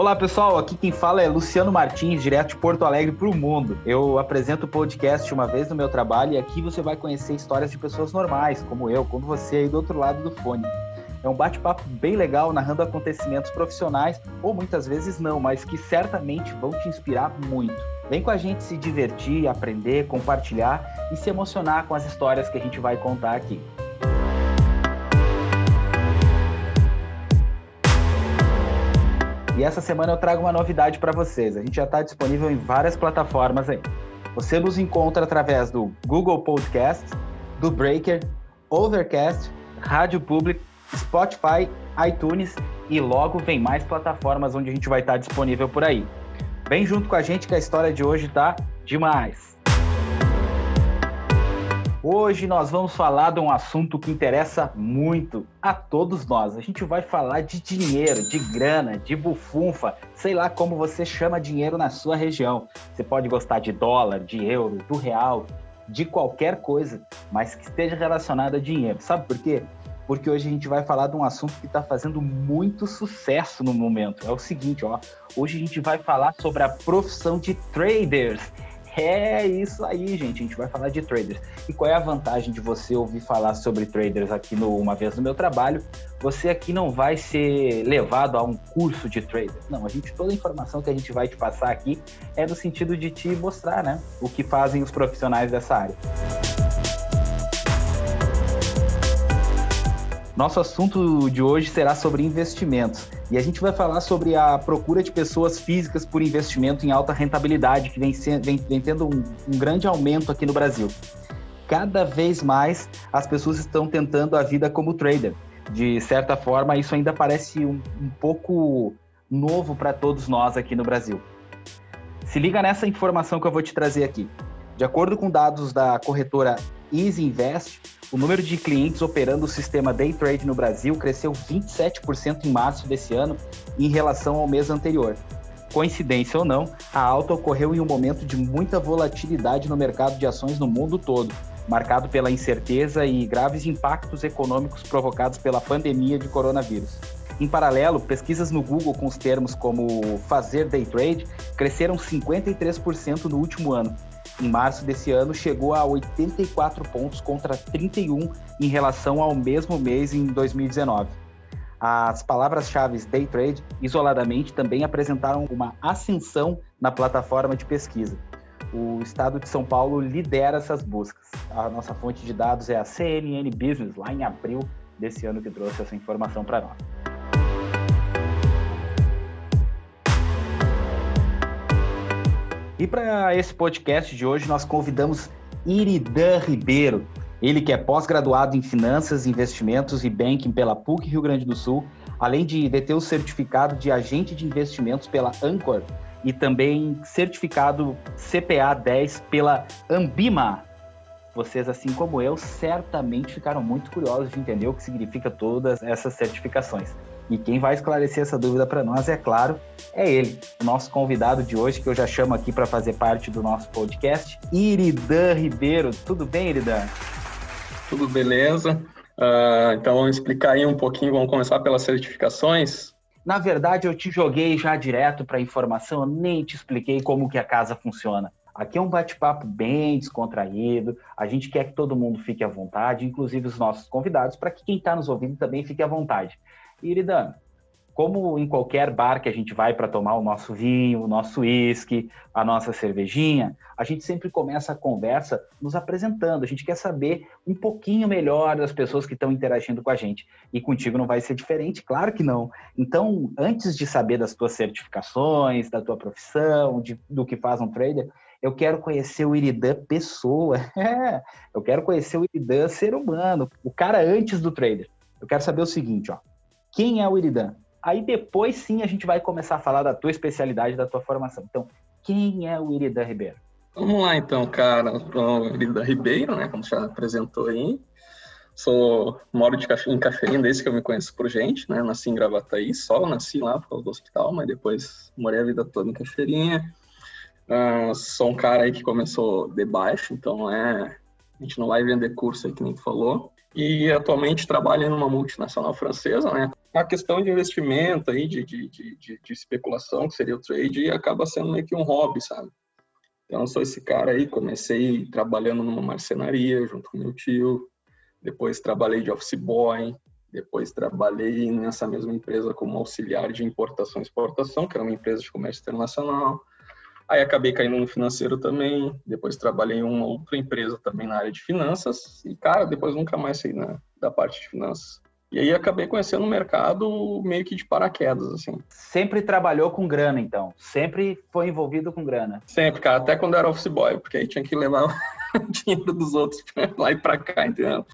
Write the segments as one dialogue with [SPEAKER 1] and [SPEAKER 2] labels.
[SPEAKER 1] Olá pessoal, aqui quem fala é Luciano Martins, direto de Porto Alegre para o mundo. Eu apresento o podcast uma vez no meu trabalho e aqui você vai conhecer histórias de pessoas normais, como eu, como você aí do outro lado do fone. É um bate-papo bem legal, narrando acontecimentos profissionais, ou muitas vezes não, mas que certamente vão te inspirar muito. Vem com a gente se divertir, aprender, compartilhar e se emocionar com as histórias que a gente vai contar aqui. E essa semana eu trago uma novidade para vocês. A gente já está disponível em várias plataformas aí. Você nos encontra através do Google Podcast, do Breaker, Overcast, Rádio Public, Spotify, iTunes e logo vem mais plataformas onde a gente vai estar disponível por aí. Vem junto com a gente que a história de hoje tá demais. Hoje nós vamos falar de um assunto que interessa muito a todos nós. A gente vai falar de dinheiro, de grana, de bufunfa, sei lá como você chama dinheiro na sua região. Você pode gostar de dólar, de euro, do real, de qualquer coisa, mas que esteja relacionada a dinheiro. Sabe por quê? Porque hoje a gente vai falar de um assunto que está fazendo muito sucesso no momento. É o seguinte, ó. Hoje a gente vai falar sobre a profissão de traders. É isso aí, gente. A gente vai falar de traders. E qual é a vantagem de você ouvir falar sobre traders aqui no Uma Vez no Meu Trabalho? Você aqui não vai ser levado a um curso de traders. Não, a gente, toda a informação que a gente vai te passar aqui é no sentido de te mostrar, né? O que fazem os profissionais dessa área. Nosso assunto de hoje será sobre investimentos. E a gente vai falar sobre a procura de pessoas físicas por investimento em alta rentabilidade, que vem, vem, vem tendo um, um grande aumento aqui no Brasil. Cada vez mais as pessoas estão tentando a vida como trader. De certa forma, isso ainda parece um, um pouco novo para todos nós aqui no Brasil. Se liga nessa informação que eu vou te trazer aqui. De acordo com dados da corretora Easy Invest, o número de clientes operando o sistema Day Trade no Brasil cresceu 27% em março desse ano em relação ao mês anterior. Coincidência ou não, a alta ocorreu em um momento de muita volatilidade no mercado de ações no mundo todo, marcado pela incerteza e graves impactos econômicos provocados pela pandemia de coronavírus. Em paralelo, pesquisas no Google com os termos como fazer day trade cresceram 53% no último ano, em março desse ano, chegou a 84 pontos contra 31 em relação ao mesmo mês em 2019. As palavras-chave day trade, isoladamente, também apresentaram uma ascensão na plataforma de pesquisa. O estado de São Paulo lidera essas buscas. A nossa fonte de dados é a CNN Business, lá em abril desse ano que trouxe essa informação para nós. E para esse podcast de hoje, nós convidamos Iridan Ribeiro, ele que é pós-graduado em Finanças, Investimentos e Banking pela PUC Rio Grande do Sul, além de deter o certificado de agente de investimentos pela Anchor e também certificado CPA 10 pela Ambima. Vocês, assim como eu, certamente ficaram muito curiosos de entender o que significa todas essas certificações. E quem vai esclarecer essa dúvida para nós, é claro, é ele, o nosso convidado de hoje, que eu já chamo aqui para fazer parte do nosso podcast, Iridan Ribeiro. Tudo bem, Iridan?
[SPEAKER 2] Tudo beleza. Uh, então vamos explicar aí um pouquinho, vamos começar pelas certificações.
[SPEAKER 1] Na verdade, eu te joguei já direto para a informação, eu nem te expliquei como que a casa funciona. Aqui é um bate-papo bem descontraído, a gente quer que todo mundo fique à vontade, inclusive os nossos convidados, para que quem está nos ouvindo também fique à vontade. Iridan, como em qualquer bar que a gente vai para tomar o nosso vinho, o nosso uísque, a nossa cervejinha, a gente sempre começa a conversa nos apresentando. A gente quer saber um pouquinho melhor das pessoas que estão interagindo com a gente. E contigo não vai ser diferente, claro que não. Então, antes de saber das tuas certificações, da tua profissão, de, do que faz um trader, eu quero conhecer o Iridan pessoa. Eu quero conhecer o Iridan ser humano, o cara antes do trader. Eu quero saber o seguinte, ó quem é o Iridan. Aí depois sim a gente vai começar a falar da tua especialidade, da tua formação. Então, quem é o Iridan Ribeiro?
[SPEAKER 2] Vamos lá então, cara. O Iridan Ribeiro, né, como já apresentou aí. Sou, moro de em Cafeína desde que eu me conheço por gente, né? Nasci em Gravataí, só nasci lá por causa do hospital, mas depois morei a vida toda em Cafeirinha. Uh, sou um cara aí que começou de baixo, então é, a gente não vai vender curso aí que nem falou. E atualmente trabalha numa multinacional francesa, né? A questão de investimento aí, de, de, de, de, especulação, que seria o trade, acaba sendo meio que um hobby, sabe? Então, sou esse cara aí, comecei trabalhando numa marcenaria junto com meu tio, depois trabalhei de office boy, depois trabalhei nessa mesma empresa como auxiliar de importação e exportação, que era uma empresa de comércio internacional. Aí acabei caindo no financeiro também, depois trabalhei em uma outra empresa também na área de finanças e, cara, depois nunca mais saí na, da parte de finanças. E aí acabei conhecendo o mercado meio que de paraquedas, assim.
[SPEAKER 1] Sempre trabalhou com grana, então? Sempre foi envolvido com grana?
[SPEAKER 2] Sempre, cara. Até quando era office boy, porque aí tinha que levar o dinheiro dos outros pra lá e pra cá, entendeu?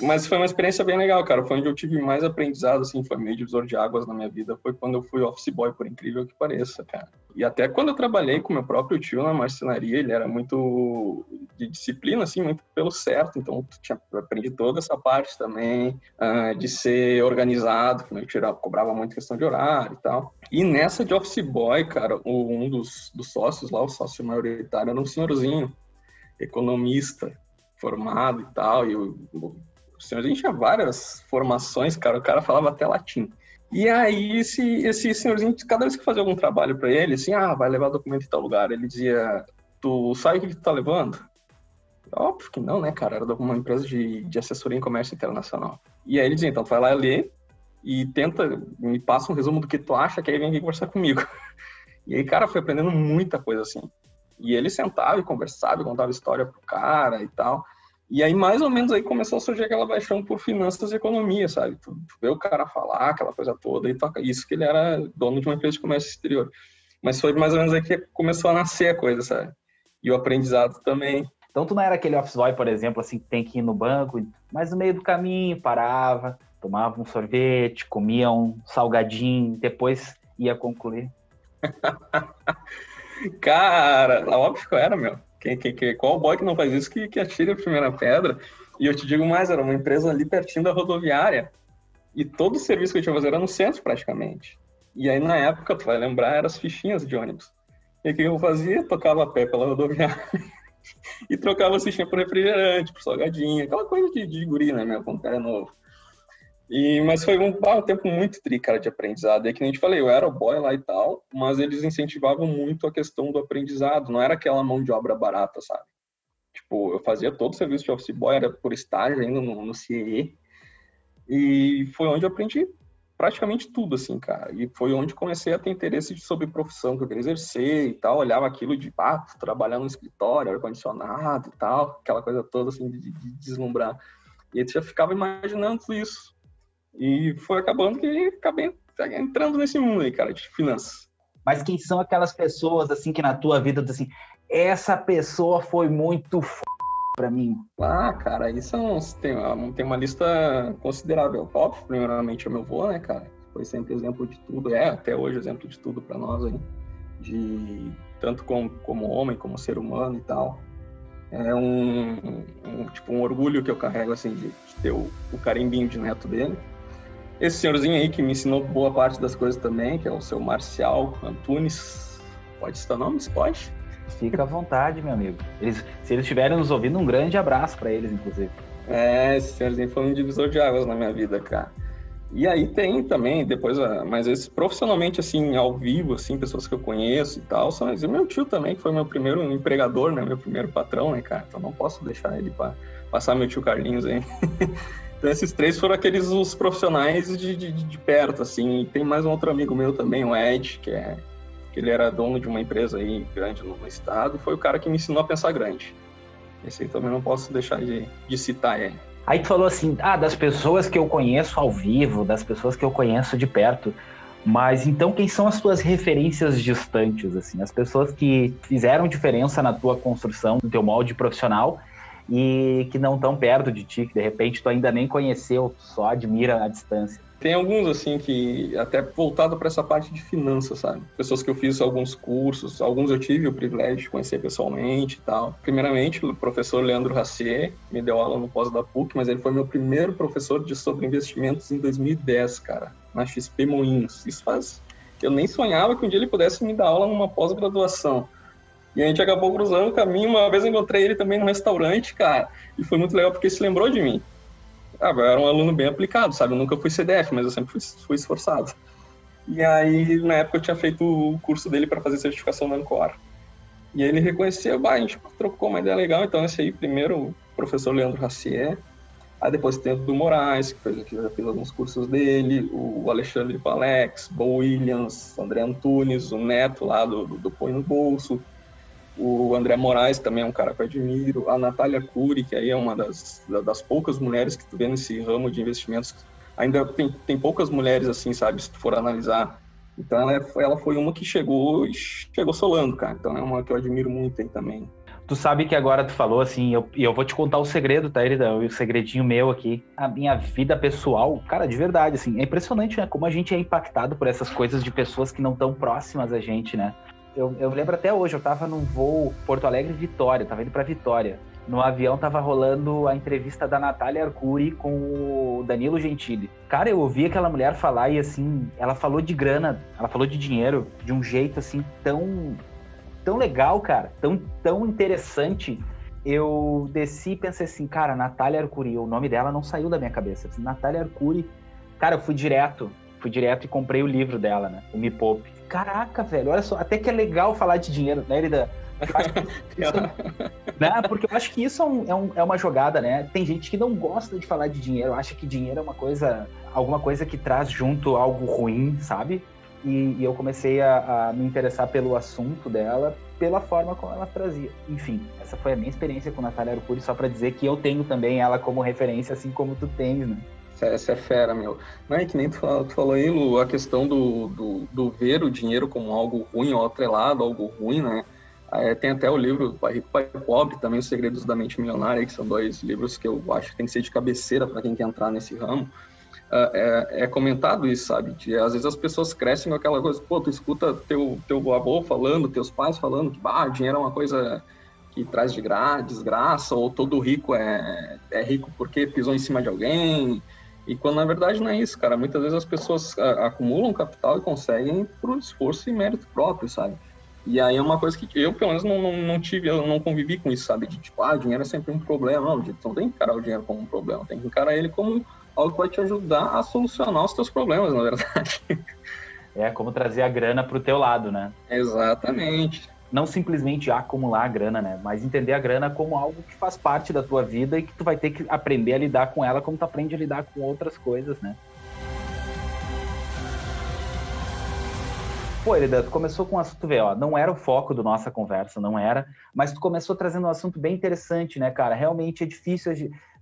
[SPEAKER 2] Mas foi uma experiência bem legal, cara. Foi onde eu tive mais aprendizado, assim, foi meio divisor de águas na minha vida. Foi quando eu fui office boy, por incrível que pareça, cara. E até quando eu trabalhei com meu próprio tio na marcenaria, ele era muito de disciplina, assim, muito pelo certo. Então, tinha aprendi toda essa parte também, uh, de ser organizado, meu tio cobrava muito questão de horário e tal. E nessa de office boy, cara, um dos, dos sócios lá, o sócio maioritário, era um senhorzinho, economista, formado e tal, e o, o senhorzinho tinha várias formações, cara. O cara falava até latim. E aí, esse, esse senhorzinho, cada vez que fazia algum trabalho para ele, assim, ah, vai levar documento em tal lugar, ele dizia, tu sabe o que tu tá levando? Óbvio que não, né, cara? Era de uma empresa de, de assessoria em comércio internacional. E aí ele dizia, então, tu vai lá ler e tenta, me passa um resumo do que tu acha, que aí vem aqui conversar comigo. E aí, cara, foi aprendendo muita coisa assim. E ele sentava e conversava, e contava história pro cara e tal. E aí, mais ou menos, aí começou a surgir aquela paixão por finanças e economia, sabe? Tu, tu vê o cara falar aquela coisa toda e toca. Isso que ele era dono de uma empresa de comércio exterior. Mas foi mais ou menos aí que começou a nascer a coisa, sabe? E o aprendizado também.
[SPEAKER 1] Então, tu não era aquele office boy, por exemplo, assim, que tem que ir no banco, mas no meio do caminho parava, tomava um sorvete, comia um salgadinho, depois ia concluir.
[SPEAKER 2] cara, óbvio que eu era, meu. Qual boy que não faz isso que, que atire a primeira pedra? E eu te digo mais, era uma empresa ali pertinho da rodoviária. E todo o serviço que eu tinha que fazer era no centro, praticamente. E aí, na época, tu vai lembrar, eram as fichinhas de ônibus. E o que eu fazia? Tocava a pé pela rodoviária e trocava a fichinha por refrigerante, por salgadinho, aquela coisa de, de guri, né, meu, quando é novo. E, mas foi um, um tempo muito tri, cara, de aprendizado. É que nem gente falei, eu era o boy lá e tal, mas eles incentivavam muito a questão do aprendizado. Não era aquela mão de obra barata, sabe? Tipo, eu fazia todo o serviço de office boy, era por estágio ainda no, no CIE. E foi onde eu aprendi praticamente tudo, assim, cara. E foi onde comecei a ter interesse sobre profissão que eu queria exercer e tal. Olhava aquilo de, ah, trabalhar no escritório, ar-condicionado e tal, aquela coisa toda, assim, de, de deslumbrar. E aí já ficava imaginando isso. E foi acabando que acabei entrando nesse mundo aí, cara, de finanças.
[SPEAKER 1] Mas quem são aquelas pessoas, assim, que na tua vida, assim, essa pessoa foi muito f... pra mim?
[SPEAKER 2] Ah, cara, isso tem, tem uma lista considerável. Óbvio, primeiramente, é o meu avô, né, cara? Foi sempre exemplo de tudo, é até hoje exemplo de tudo para nós aí. De tanto como, como homem, como ser humano e tal. É um, um, tipo, um orgulho que eu carrego, assim, de, de ter o, o carimbinho de neto dele. Esse senhorzinho aí que me ensinou boa parte das coisas também, que é o seu Marcial Antunes. Pode citar nomes? Pode?
[SPEAKER 1] Fica à vontade, meu amigo. Eles, se eles estiverem nos ouvindo, um grande abraço para eles, inclusive.
[SPEAKER 2] É, esse senhorzinho foi um divisor de águas na minha vida, cara. E aí tem também, depois, ah, mas esse, profissionalmente, assim, ao vivo, assim, pessoas que eu conheço e tal, são e meu tio também, que foi meu primeiro empregador, né, meu primeiro patrão, né, cara, então não posso deixar ele para passar meu tio Carlinhos aí. Então esses três foram aqueles os profissionais de, de, de, perto, assim. E tem mais um outro amigo meu também, o Ed, que é que ele era dono de uma empresa aí grande no estado, e foi o cara que me ensinou a pensar grande. Esse aí também não posso deixar de, de citar ele.
[SPEAKER 1] Aí tu falou assim, ah, das pessoas que eu conheço ao vivo, das pessoas que eu conheço de perto. Mas então quem são as tuas referências distantes, assim, as pessoas que fizeram diferença na tua construção, no teu molde profissional e que não estão perto de ti, que de repente tu ainda nem conheceu, só admira à distância?
[SPEAKER 2] Tem alguns, assim, que até voltado para essa parte de finanças, sabe? Pessoas que eu fiz alguns cursos, alguns eu tive o privilégio de conhecer pessoalmente e tal. Primeiramente, o professor Leandro Racier me deu aula no pós da PUC, mas ele foi meu primeiro professor de sobre investimentos em 2010, cara, na XP Moinhos. Isso faz. Eu nem sonhava que um dia ele pudesse me dar aula numa pós-graduação. E a gente acabou cruzando o caminho. Uma vez eu encontrei ele também no restaurante, cara. E foi muito legal porque se lembrou de mim. ah, eu era um aluno bem aplicado, sabe? Eu nunca fui CDF, mas eu sempre fui, fui esforçado. E aí, na época, eu tinha feito o curso dele para fazer certificação da Ancor. E aí ele reconheceu, bah, a gente trocou uma ideia legal, então esse aí, primeiro, o professor Leandro Racier, aí depois tem o do Moraes, que, fez, que já fez alguns cursos dele, o Alexandre Valex, Bo Williams, André Antunes, o Neto lá do, do, do Põe no Bolso, o André Moraes também é um cara que eu admiro, a Natália Cury, que aí é uma das, das poucas mulheres que tu vê nesse ramo de investimentos ainda tem, tem poucas mulheres assim, sabe, se tu for analisar. Então ela, é, ela foi uma que chegou chegou solando, cara. Então é uma que eu admiro muito aí também.
[SPEAKER 1] Tu sabe que agora tu falou assim, e eu, eu vou te contar o segredo, tá, Erida? O segredinho meu aqui. A minha vida pessoal, cara, de verdade, assim, é impressionante, né? Como a gente é impactado por essas coisas de pessoas que não estão próximas a gente, né? Eu, eu lembro até hoje, eu tava num voo Porto Alegre-Vitória, tava indo pra Vitória no avião tava rolando a entrevista da Natália Arcuri com o Danilo Gentili. Cara, eu ouvi aquela mulher falar e assim, ela falou de grana, ela falou de dinheiro de um jeito assim tão tão legal, cara, tão tão interessante. Eu desci e pensei assim, cara, Natália Arcuri, o nome dela não saiu da minha cabeça. Natália Arcuri. Cara, eu fui direto, fui direto e comprei o livro dela, né? O Me Poupe. Caraca, velho, olha só, até que é legal falar de dinheiro, né, Erida? né? Porque eu acho que isso é, um, é, um, é, uma jogada, né? Tem gente que não gosta de falar de dinheiro, acha que dinheiro é uma coisa, alguma coisa que traz junto algo ruim, sabe? E, e eu comecei a, a, me interessar pelo assunto dela, pela forma como ela trazia. Enfim, essa foi a minha experiência com Natália Arcuri, só para dizer que eu tenho também ela como referência, assim como tu tens, né?
[SPEAKER 2] Essa é fera, meu. Não é que nem tu tu falou aí, Lu, a questão do, do, do ver o dinheiro como algo ruim ou atrelado, algo ruim, né? É, tem até o livro Pai Rico, Pai Pobre, também Os Segredos da Mente Milionária, que são dois livros que eu acho que tem que ser de cabeceira para quem quer entrar nesse ramo. É, é, é, comentado isso, sabe? De, às vezes as pessoas crescem com aquela coisa, pô, tu escuta teu, teu avô falando, teus pais falando que bah, dinheiro é uma coisa que traz de gra desgraça, ou todo rico é, é rico porque pisou em cima de alguém. E quando na verdade não é isso, cara. Muitas vezes as pessoas acumulam capital e conseguem por esforço e mérito próprio, sabe? E aí é uma coisa que eu, pelo menos, não, não, não, tive, eu não convivi com isso, sabe? De tipo, ah, dinheiro é sempre um problema. Não, não tem que encarar o dinheiro como um problema, tem que encarar ele como algo que vai te ajudar a solucionar os teus problemas, na verdade.
[SPEAKER 1] É como trazer a grana pro teu lado, né?
[SPEAKER 2] Exatamente.
[SPEAKER 1] Não simplesmente acumular a grana, né? Mas entender a grana como algo que faz parte da tua vida e que tu vai ter que aprender a lidar com ela como tu aprende a lidar com outras coisas, né? Pô, Hereda, tu começou com um assunto, vê, ó, não era o foco da nossa conversa, não era, mas tu começou trazendo um assunto bem interessante, né, cara? Realmente é difícil,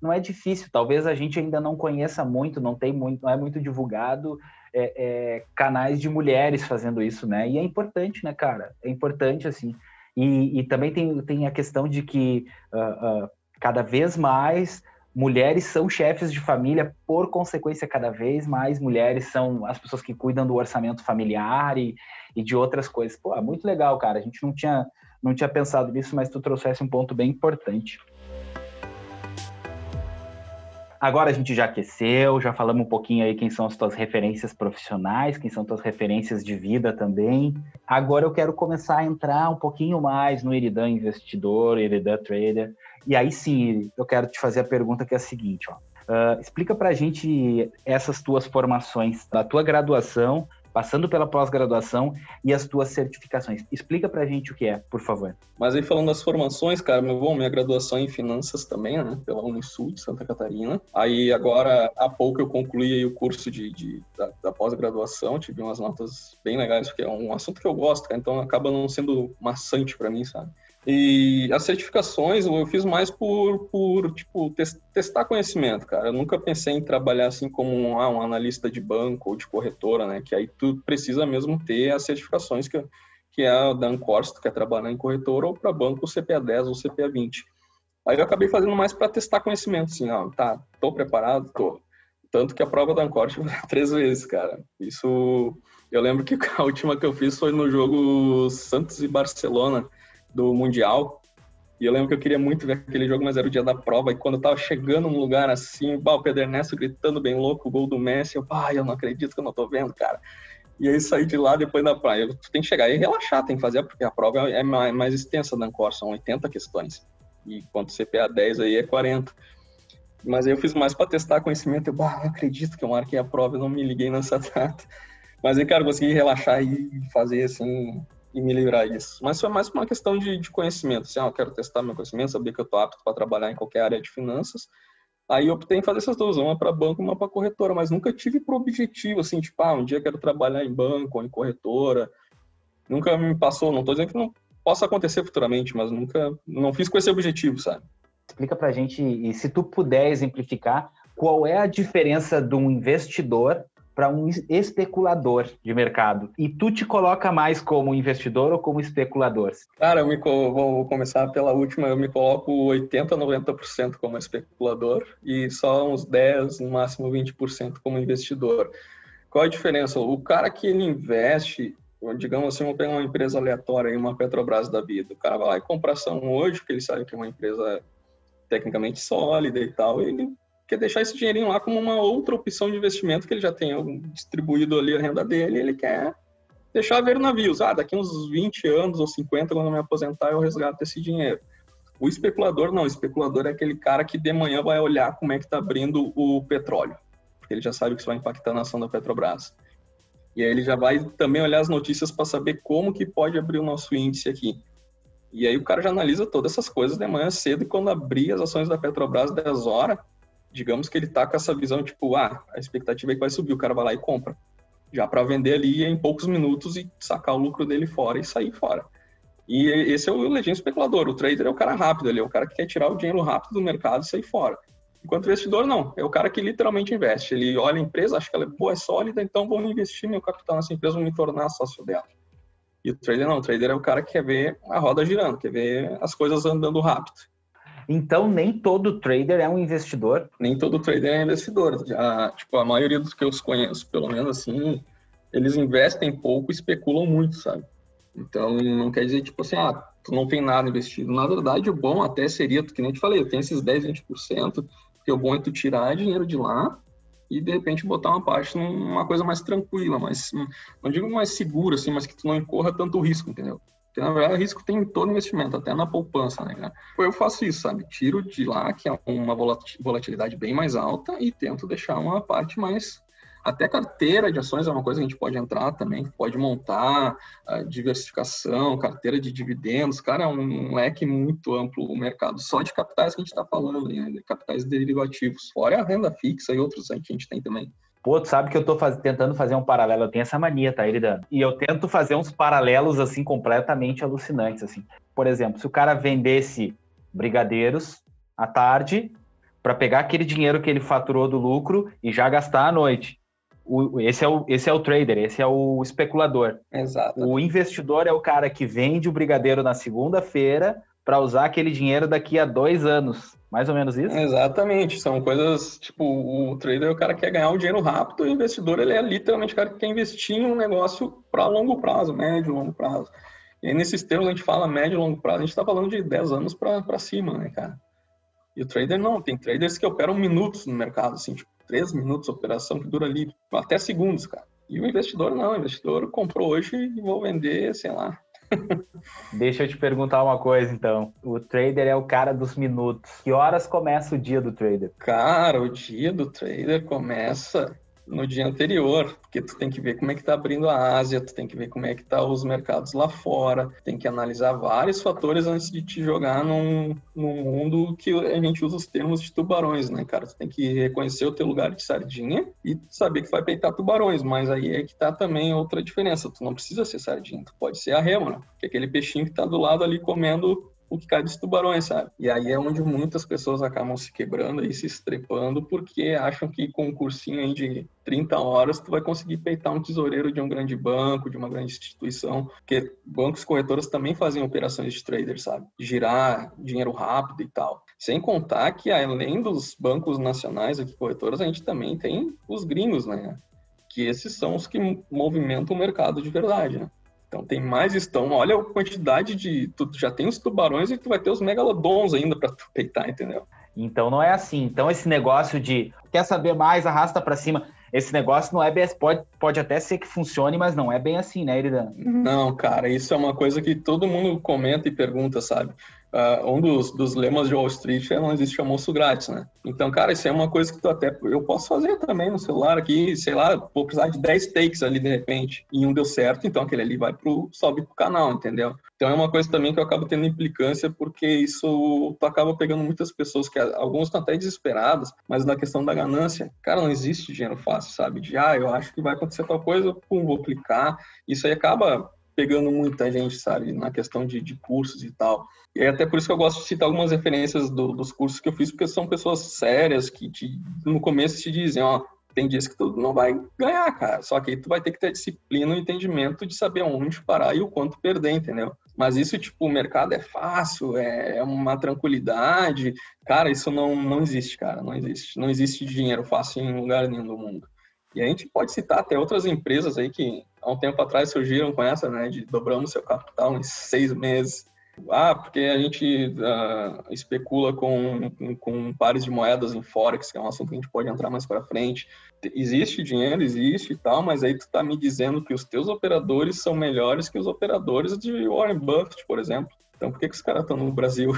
[SPEAKER 1] não é difícil, talvez a gente ainda não conheça muito, não tem muito, não é muito divulgado é, é, canais de mulheres fazendo isso, né? E é importante, né, cara? É importante, assim. E, e também tem, tem a questão de que uh, uh, cada vez mais mulheres são chefes de família, por consequência, cada vez mais mulheres são as pessoas que cuidam do orçamento familiar e, e de outras coisas. Pô, é muito legal, cara. A gente não tinha, não tinha pensado nisso, mas tu trouxesse um ponto bem importante. Agora a gente já aqueceu, já falamos um pouquinho aí quem são as tuas referências profissionais, quem são as tuas referências de vida também. Agora eu quero começar a entrar um pouquinho mais no Iridan investidor, Iridan trader. E aí sim, eu quero te fazer a pergunta que é a seguinte, ó. Uh, explica para a gente essas tuas formações, da tua graduação, passando pela pós-graduação e as tuas certificações. Explica para a gente o que é, por favor.
[SPEAKER 2] Mas aí falando das formações, cara, meu, bom, minha graduação em finanças também, né, pela Unisul de Santa Catarina. Aí agora, há pouco eu concluí o curso de, de da, da pós-graduação, tive umas notas bem legais, porque é um assunto que eu gosto, cara, então acaba não sendo maçante para mim, sabe? E as certificações eu fiz mais por, por tipo, testar conhecimento, cara. Eu nunca pensei em trabalhar assim como um, ah, um analista de banco ou de corretora, né? Que aí tu precisa mesmo ter as certificações que, que é a da Ancor, se tu quer trabalhar em corretora, ou para banco o CPA 10 ou CPA 20. Aí eu acabei fazendo mais para testar conhecimento, assim, ó, tá, tô preparado, tô. Tanto que a prova da Ancor três vezes, cara. Isso, eu lembro que a última que eu fiz foi no jogo Santos e Barcelona, do Mundial. E eu lembro que eu queria muito ver aquele jogo, mas era o dia da prova. E quando eu tava chegando num lugar assim, bah, o Pedro Ernesto gritando bem louco, o gol do Messi, eu, ah, eu não acredito que eu não tô vendo, cara. E aí saí de lá depois da praia. Tu tem que chegar e relaxar, tem que fazer, porque a prova é mais extensa da Ancor, são 80 questões. E quanto CPA 10 aí é 40. Mas aí eu fiz mais para testar conhecimento. Eu, bah, não acredito que eu marquei a prova e não me liguei nessa data. Mas aí, cara, consegui relaxar e fazer assim e me livrar disso. Mas foi mais uma questão de, de conhecimento. Assim, ah, eu quero testar meu conhecimento, saber que eu tô apto para trabalhar em qualquer área de finanças. Aí eu optei em fazer essas duas, uma para banco e uma para corretora, mas nunca tive por objetivo, assim, tipo, ah, um dia quero trabalhar em banco ou em corretora. Nunca me passou, não estou dizendo que não possa acontecer futuramente, mas nunca, não fiz com esse objetivo, sabe?
[SPEAKER 1] Explica pra gente, e se tu puder exemplificar, qual é a diferença de um investidor para um especulador de mercado. E tu te coloca mais como investidor ou como especulador?
[SPEAKER 2] Cara, eu me, vou começar pela última, eu me coloco 80, 90% como especulador e só uns 10, no máximo 20% como investidor. Qual a diferença? O cara que ele investe, digamos assim, vamos pegar uma empresa aleatória, uma Petrobras da vida, o cara vai lá e compra ação hoje, porque ele sabe que é uma empresa tecnicamente sólida e tal, ele quer deixar esse dinheirinho lá como uma outra opção de investimento que ele já tem distribuído ali a renda dele, ele quer deixar ver navios. Ah, daqui uns 20 anos ou 50, quando eu me aposentar, eu resgato esse dinheiro. O especulador não, o especulador é aquele cara que de manhã vai olhar como é que está abrindo o petróleo, porque ele já sabe que isso vai impactar na ação da Petrobras. E aí ele já vai também olhar as notícias para saber como que pode abrir o nosso índice aqui. E aí o cara já analisa todas essas coisas de manhã cedo e quando abrir as ações da Petrobras 10 horas, digamos que ele tá com essa visão, tipo, ah, a expectativa é que vai subir, o cara vai lá e compra. Já para vender ali em poucos minutos e sacar o lucro dele fora e sair fora. E esse é o legítimo especulador. O trader é o cara rápido, ele é o cara que quer tirar o dinheiro rápido do mercado e sair fora. Enquanto o investidor, não. É o cara que literalmente investe. Ele olha a empresa, acha que ela é boa, é sólida, então vou investir meu capital nessa empresa, vou me tornar sócio dela. E o trader não. O trader é o cara que quer ver a roda girando, quer ver as coisas andando rápido.
[SPEAKER 1] Então, nem todo trader é um investidor.
[SPEAKER 2] Nem todo trader é investidor. A, tipo, a maioria dos que eu conheço, pelo menos assim, eles investem pouco e especulam muito, sabe? Então, não quer dizer, tipo assim, ah, tu não tem nada investido. Na verdade, o bom até seria, que nem eu te falei, eu tenho esses 10, 20%, porque o bom é tu tirar dinheiro de lá e, de repente, botar uma parte numa coisa mais tranquila, mais, não digo mais segura, assim, mas que tu não incorra tanto risco, entendeu? Porque, na verdade, risco tem em todo investimento, até na poupança, né, cara? Eu faço isso, sabe? Tiro de lá, que é uma volatilidade bem mais alta, e tento deixar uma parte mais. Até carteira de ações é uma coisa que a gente pode entrar também, pode montar, diversificação, carteira de dividendos, cara, é um leque muito amplo o mercado, só de capitais que a gente está falando, né? capitais derivativos, fora a renda fixa e outros que a gente tem também.
[SPEAKER 1] Pô, tu sabe que eu tô faz... tentando fazer um paralelo, eu tenho essa mania, tá, Eridano? E eu tento fazer uns paralelos, assim, completamente alucinantes, assim. Por exemplo, se o cara vendesse brigadeiros à tarde para pegar aquele dinheiro que ele faturou do lucro e já gastar à noite. O, esse, é o, esse é o trader, esse é o especulador.
[SPEAKER 2] Exato.
[SPEAKER 1] O investidor é o cara que vende o brigadeiro na segunda-feira para usar aquele dinheiro daqui a dois anos. Mais ou menos isso?
[SPEAKER 2] Exatamente. São coisas, tipo, o trader, o cara quer ganhar um dinheiro rápido, o investidor, ele é literalmente o cara que quer investir em um negócio para longo prazo, médio, longo prazo. E nesses termos, a gente fala médio, longo prazo, a gente está falando de 10 anos para cima, né, cara? E o trader não, tem traders que operam minutos no mercado, assim, tipo, 3 minutos de operação que dura ali até segundos, cara. E o investidor não, o investidor comprou hoje e vou vender, sei lá,
[SPEAKER 1] Deixa eu te perguntar uma coisa, então. O trader é o cara dos minutos. Que horas começa o dia do trader?
[SPEAKER 2] Cara, o dia do trader começa no dia anterior, porque tu tem que ver como é que tá abrindo a Ásia, tu tem que ver como é que tá os mercados lá fora, tem que analisar vários fatores antes de te jogar num, num mundo que a gente usa os termos de tubarões, né, cara? Tu tem que reconhecer o teu lugar de sardinha e saber que vai peitar tubarões, mas aí é que tá também outra diferença, tu não precisa ser sardinha, tu pode ser a rema, que é aquele peixinho que tá do lado ali comendo o que cai dos tubarões, sabe? E aí é onde muitas pessoas acabam se quebrando e se estrepando porque acham que com um cursinho aí de 30 horas tu vai conseguir peitar um tesoureiro de um grande banco, de uma grande instituição, porque bancos corretoras também fazem operações de trader, sabe? Girar dinheiro rápido e tal. Sem contar que além dos bancos nacionais aqui corretoras, a gente também tem os gringos, né? Que esses são os que movimentam o mercado de verdade, né? Então tem mais estão. Olha a quantidade de. Tu já tem os tubarões e tu vai ter os megalodons ainda para tu peitar, entendeu?
[SPEAKER 1] Então não é assim. Então esse negócio de quer saber mais, arrasta para cima. Esse negócio não é bem. Pode, pode até ser que funcione, mas não é bem assim, né, Iridan?
[SPEAKER 2] Não, cara, isso é uma coisa que todo mundo comenta e pergunta, sabe? Uh, um dos, dos lemas de Wall Street é não existe almoço grátis, né? Então, cara, isso é uma coisa que tu até eu posso fazer também no celular aqui, sei lá, vou precisar de 10 takes ali de repente, e um deu certo, então aquele ali vai pro sobe pro canal, entendeu? Então é uma coisa também que eu acabo tendo implicância porque isso tu acaba pegando muitas pessoas que algumas estão até desesperadas, mas na questão da ganância, cara, não existe dinheiro fácil, sabe? De ah, eu acho que vai acontecer tal coisa, pum, vou clicar. Isso aí acaba pegando muita gente, sabe, na questão de, de cursos e tal. E é até por isso que eu gosto de citar algumas referências do, dos cursos que eu fiz, porque são pessoas sérias que te, no começo te dizem, ó, tem dias que tu não vai ganhar, cara. Só que aí tu vai ter que ter disciplina e entendimento de saber onde parar e o quanto perder, entendeu? Mas isso, tipo, o mercado é fácil, é, é uma tranquilidade. Cara, isso não, não existe, cara. Não existe. Não existe dinheiro fácil em lugar nenhum do mundo. E a gente pode citar até outras empresas aí que há um tempo atrás surgiram com essa, né, de dobramos seu capital em seis meses. Ah, porque a gente uh, especula com, com pares de moedas em Forex, que é um assunto que a gente pode entrar mais para frente. Existe dinheiro, existe e tal, mas aí tu tá me dizendo que os teus operadores são melhores que os operadores de Warren Buffett, por exemplo. Então por que, que os caras estão no Brasil?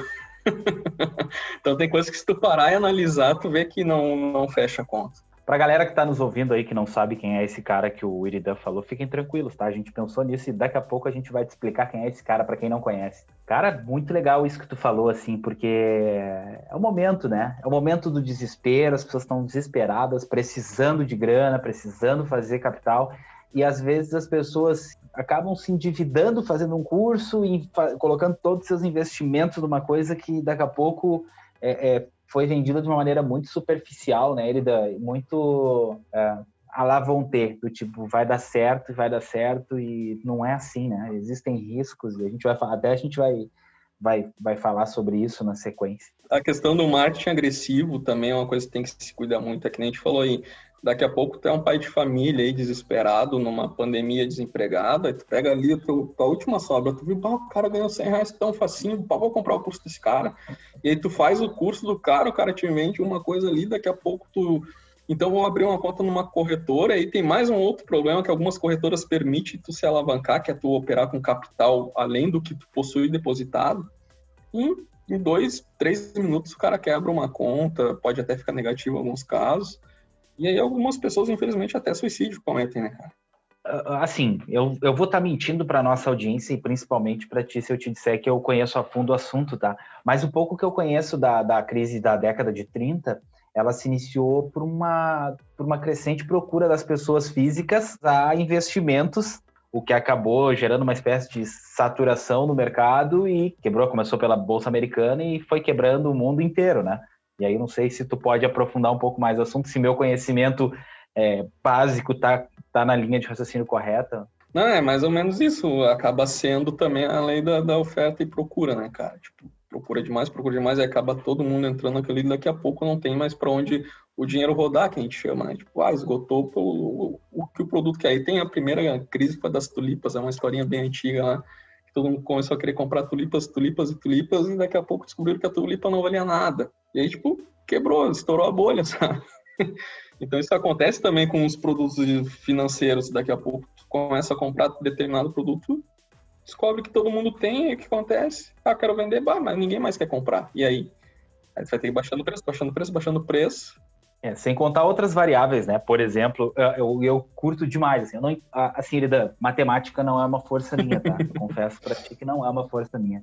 [SPEAKER 2] então tem coisas que se tu parar e analisar, tu vê que não, não fecha a conta.
[SPEAKER 1] Pra galera que tá nos ouvindo aí, que não sabe quem é esse cara que o Iridan falou, fiquem tranquilos, tá? A gente pensou nisso e daqui a pouco a gente vai te explicar quem é esse cara para quem não conhece. Cara, muito legal isso que tu falou, assim, porque é o momento, né? É o momento do desespero, as pessoas estão desesperadas, precisando de grana, precisando fazer capital, e às vezes as pessoas acabam se endividando fazendo um curso e colocando todos os seus investimentos numa coisa que daqui a pouco é, é foi vendida de uma maneira muito superficial, né? Dá muito é, a lá vão ter, do tipo, vai dar certo, vai dar certo, e não é assim, né? Existem riscos, e a gente vai falar, até a gente vai, vai, vai falar sobre isso na sequência.
[SPEAKER 2] A questão do marketing agressivo também é uma coisa que tem que se cuidar muito, é que nem a gente falou aí, daqui a pouco tu é um pai de família aí desesperado numa pandemia desempregado, aí tu pega ali a tua, última sobra, tu viu, o cara ganhou 100 reais tão facinho, pá, vou comprar o curso desse cara. E aí tu faz o curso do cara, o cara te vende uma coisa ali, daqui a pouco tu... Então vou abrir uma conta numa corretora, e tem mais um outro problema que algumas corretoras permitem tu se alavancar, que é tu operar com capital além do que tu possui depositado. E em dois, três minutos o cara quebra uma conta, pode até ficar negativo em alguns casos. E aí algumas pessoas, infelizmente, até suicídio cometem, né, cara?
[SPEAKER 1] Ah, assim, eu, eu vou estar tá mentindo para nossa audiência e principalmente para ti se eu te disser que eu conheço a fundo o assunto, tá? Mas o pouco que eu conheço da, da crise da década de 30, ela se iniciou por uma, por uma crescente procura das pessoas físicas a investimentos, o que acabou gerando uma espécie de saturação no mercado e quebrou, começou pela Bolsa Americana e foi quebrando o mundo inteiro, né? E aí não sei se tu pode aprofundar um pouco mais o assunto, se meu conhecimento é, básico tá, tá na linha de raciocínio correta.
[SPEAKER 2] Não, é mais ou menos isso. Acaba sendo também a lei da, da oferta e procura, né, cara? Tipo, procura demais, procura demais, e acaba todo mundo entrando naquele daqui a pouco não tem mais para onde o dinheiro rodar, que a gente chama, né? Tipo, ah, esgotou o, o, que o produto quer. Aí tem a primeira crise foi das tulipas, é uma historinha bem antiga lá, que todo mundo começou a querer comprar tulipas, tulipas e tulipas, e daqui a pouco descobriram que a tulipa não valia nada. E aí, tipo, quebrou, estourou a bolha, sabe? Então isso acontece também com os produtos financeiros. Daqui a pouco tu começa a comprar determinado produto, descobre que todo mundo tem, e o que acontece? Ah, quero vender, bah, mas ninguém mais quer comprar. E aí? Aí você vai ter que baixando o preço, baixando o preço, baixando o preço.
[SPEAKER 1] É, sem contar outras variáveis, né? Por exemplo, eu, eu curto demais, assim, eu não, assim, Irida, matemática não é uma força minha, tá? Eu confesso pra ti que não é uma força minha.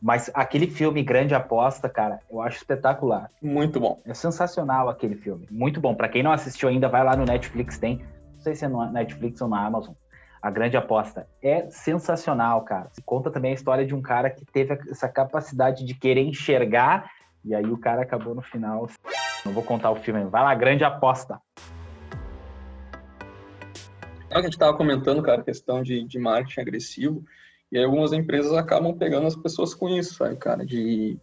[SPEAKER 1] Mas aquele filme Grande Aposta, cara, eu acho espetacular.
[SPEAKER 2] Muito bom.
[SPEAKER 1] É sensacional aquele filme. Muito bom. Para quem não assistiu ainda, vai lá no Netflix, tem. Não sei se é no Netflix ou na Amazon. A Grande Aposta. É sensacional, cara. Conta também a história de um cara que teve essa capacidade de querer enxergar e aí o cara acabou no final. Não vou contar o filme. Vai lá, Grande Aposta.
[SPEAKER 2] A gente estava comentando, cara, a questão de, de marketing agressivo. E aí algumas empresas acabam pegando as pessoas com isso, sabe, cara? De,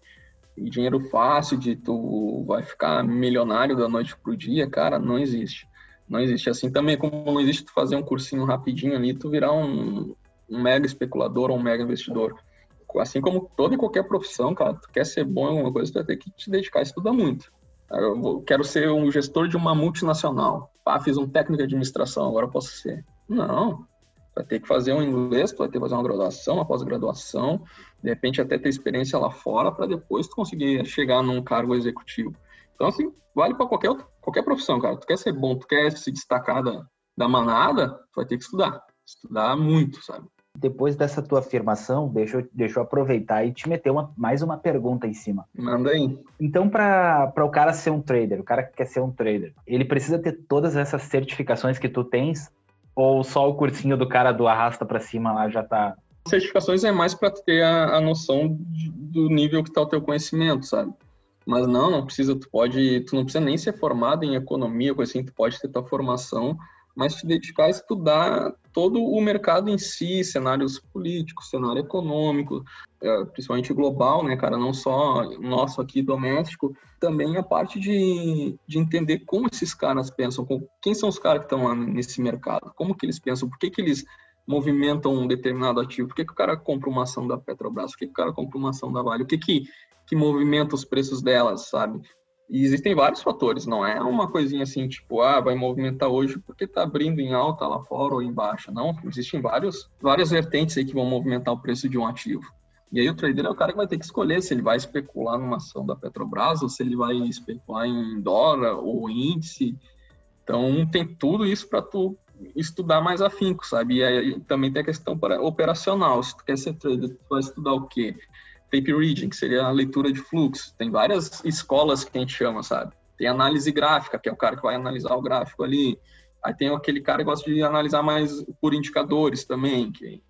[SPEAKER 2] de dinheiro fácil, de tu vai ficar milionário da noite pro dia, cara, não existe. Não existe. Assim também como não existe tu fazer um cursinho rapidinho ali, tu virar um, um mega especulador ou um mega investidor. Assim como toda e qualquer profissão, cara, tu quer ser bom em alguma coisa, tu vai ter que te dedicar a estudar muito. Eu quero ser um gestor de uma multinacional. Ah, fiz um técnico de administração, agora posso ser. Não, vai ter que fazer um inglês, vai ter que fazer uma graduação, uma pós-graduação, De repente até ter experiência lá fora para depois tu conseguir chegar num cargo executivo. Então, assim, vale para qualquer, qualquer profissão, cara. Tu quer ser bom, tu quer se destacar da, da manada, tu vai ter que estudar. Estudar muito, sabe?
[SPEAKER 1] Depois dessa tua afirmação, deixa eu, deixa eu aproveitar e te meter uma, mais uma pergunta em cima.
[SPEAKER 2] Manda aí.
[SPEAKER 1] Então, para o cara ser um trader, o cara que quer ser um trader, ele precisa ter todas essas certificações que tu tens? Ou só o cursinho do cara do arrasta para cima lá já tá?
[SPEAKER 2] Certificações é mais para ter a, a noção de, do nível que está o teu conhecimento, sabe? Mas não, não precisa, tu pode, tu não precisa nem ser formado em economia, coisa assim, tu pode ter tua formação mas se dedicar a estudar todo o mercado em si, cenários políticos, cenário econômico, é, principalmente global, né, cara, não só nosso aqui doméstico, também a parte de, de entender como esses caras pensam, quem são os caras que estão nesse mercado, como que eles pensam, por que que eles movimentam um determinado ativo, por que, que o cara compra uma ação da Petrobras, por que, que o cara compra uma ação da Vale, o que que, que movimenta os preços delas, sabe? E existem vários fatores, não é uma coisinha assim, tipo, ah, vai movimentar hoje porque está abrindo em alta lá fora ou em baixa. Não, existem vários, várias vertentes aí que vão movimentar o preço de um ativo. E aí o trader é o cara que vai ter que escolher se ele vai especular numa ação da Petrobras ou se ele vai especular em dólar ou índice. Então tem tudo isso para tu estudar mais afinco, sabe? E aí também tem a questão operacional. Se tu quer ser trader, tu vai estudar o quê? Tape reading, que seria a leitura de fluxo. Tem várias escolas que a gente chama, sabe? Tem análise gráfica, que é o cara que vai analisar o gráfico ali. Aí tem aquele cara que gosta de analisar mais por indicadores também, que,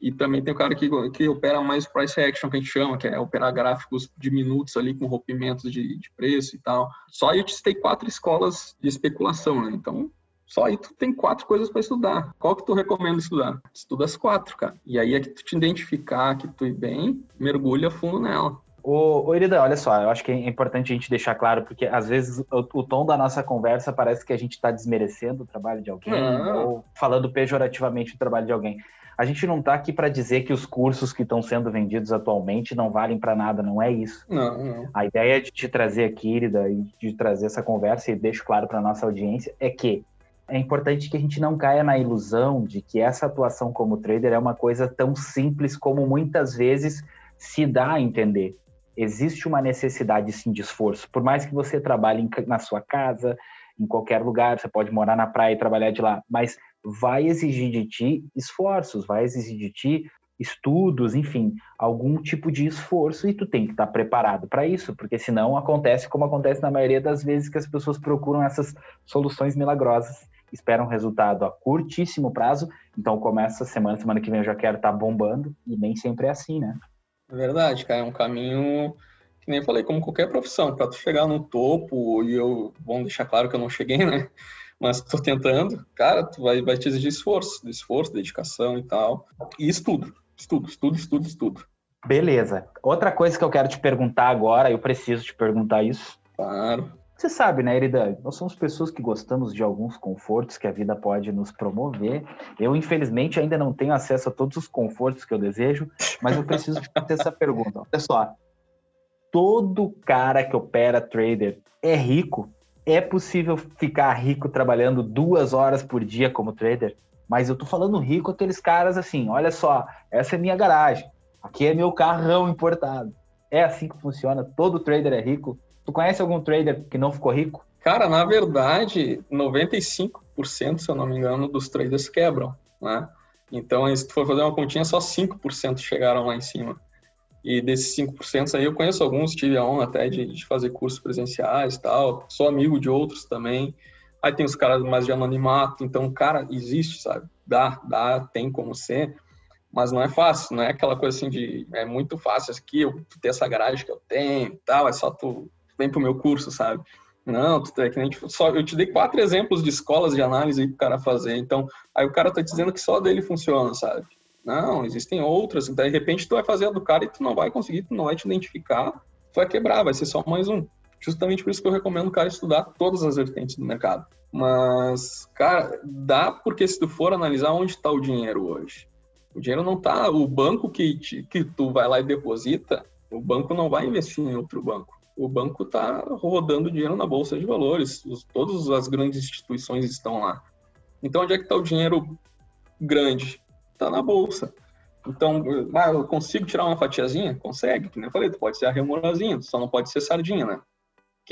[SPEAKER 2] e também tem o cara que, que opera mais price action, que a gente chama, que é operar gráficos de minutos ali com rompimentos de, de preço e tal. Só eu testei quatro escolas de especulação, né? Então, só aí tu tem quatro coisas para estudar. Qual que tu recomenda estudar? Estuda as quatro, cara. E aí é que tu te identificar que tu ir bem, mergulha fundo nela.
[SPEAKER 1] Ô, ô Irida, olha só, eu acho que é importante a gente deixar claro, porque às vezes o, o tom da nossa conversa parece que a gente está desmerecendo o trabalho de alguém ou falando pejorativamente o trabalho de alguém. A gente não está aqui para dizer que os cursos que estão sendo vendidos atualmente não valem para nada, não é isso.
[SPEAKER 2] Não, não.
[SPEAKER 1] A ideia de te trazer aqui, Irida, e de trazer essa conversa, e deixo claro para nossa audiência, é que é importante que a gente não caia na ilusão de que essa atuação como trader é uma coisa tão simples como muitas vezes se dá a entender. Existe uma necessidade sim de esforço. Por mais que você trabalhe na sua casa, em qualquer lugar, você pode morar na praia e trabalhar de lá, mas vai exigir de ti esforços, vai exigir de ti estudos, enfim, algum tipo de esforço e tu tem que estar preparado para isso, porque senão acontece como acontece na maioria das vezes que as pessoas procuram essas soluções milagrosas espera um resultado a curtíssimo prazo, então começa semana, semana que vem eu já quero estar tá bombando, e nem sempre é assim, né?
[SPEAKER 2] É verdade, cara, é um caminho que nem falei, como qualquer profissão, para tu chegar no topo, e eu, vamos deixar claro que eu não cheguei, né? Mas estou tentando, cara, tu vai, vai te exigir esforço, esforço, dedicação e tal. E estudo, estudo, estudo, estudo, estudo.
[SPEAKER 1] Beleza. Outra coisa que eu quero te perguntar agora, eu preciso te perguntar isso.
[SPEAKER 2] Claro.
[SPEAKER 1] Você sabe, né, Erida? Nós somos pessoas que gostamos de alguns confortos que a vida pode nos promover. Eu, infelizmente, ainda não tenho acesso a todos os confortos que eu desejo, mas eu preciso ter essa pergunta. Olha só, todo cara que opera trader é rico? É possível ficar rico trabalhando duas horas por dia como trader? Mas eu tô falando rico aqueles caras assim, olha só, essa é minha garagem, aqui é meu carrão importado. É assim que funciona? Todo trader é rico? Tu conhece algum trader que não ficou rico?
[SPEAKER 2] Cara, na verdade, 95%, se eu não me engano, dos traders quebram, né? Então, se tu for fazer uma continha, só 5% chegaram lá em cima. E desses 5% aí, eu conheço alguns, tive a honra até de, de fazer cursos presenciais e tal. Sou amigo de outros também. Aí tem os caras mais de anonimato. Então, cara, existe, sabe? Dá, dá, tem como ser. Mas não é fácil, não é aquela coisa assim de... É muito fácil aqui, eu ter essa garagem que eu tenho tal. É só tu vem pro meu curso, sabe? Não, tu é que nem só eu te dei quatro exemplos de escolas de análise para o cara fazer. Então, aí o cara tá dizendo que só dele funciona, sabe? Não, existem outras. De repente tu vai fazer a do cara e tu não vai conseguir, tu não vai te identificar, tu vai quebrar, vai ser só mais um. Justamente por isso que eu recomendo o cara estudar todas as vertentes do mercado. Mas, cara, dá porque se tu for analisar onde está o dinheiro hoje, o dinheiro não tá, o banco que, te, que tu vai lá e deposita, o banco não vai investir em outro banco o banco está rodando dinheiro na bolsa de valores, os, todas as grandes instituições estão lá. Então, onde é que está o dinheiro grande? Está na bolsa. Então, ah, eu consigo tirar uma fatiazinha? Consegue, como eu falei, tu pode ser arremorazinho, só não pode ser sardinha, né?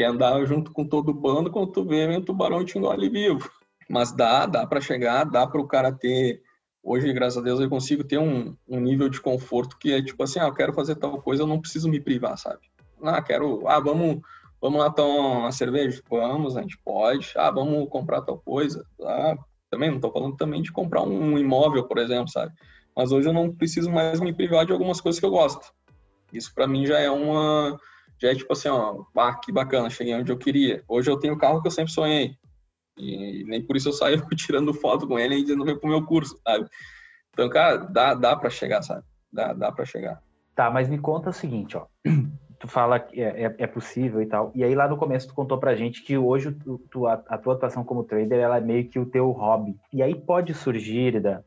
[SPEAKER 2] Que andar junto com todo o bando, quando tu vê, vem um tubarão te engole vivo. Mas dá, dá para chegar, dá para o cara ter. Hoje, graças a Deus, eu consigo ter um, um nível de conforto que é tipo assim, ah, eu quero fazer tal coisa, eu não preciso me privar, sabe? Ah, quero, ah, vamos, vamos lá tomar uma cerveja? Vamos, a gente pode. Ah, vamos comprar tal coisa? Ah, também, não estou falando também de comprar um imóvel, por exemplo, sabe? Mas hoje eu não preciso mais me privar de algumas coisas que eu gosto. Isso para mim já é uma. Já é tipo assim, ó, ah, que bacana, cheguei onde eu queria. Hoje eu tenho o carro que eu sempre sonhei. E nem por isso eu saio tirando foto com ele e dizendo que pro meu curso, sabe? Então, cara, dá, dá para chegar, sabe? Dá, dá para chegar.
[SPEAKER 1] Tá, mas me conta o seguinte, ó. Tu fala que é, é, é, possível e tal. E aí lá no começo tu contou pra gente que hoje tu, tu, a, a, tua atuação como trader ela é meio que o teu hobby. E aí pode surgir, da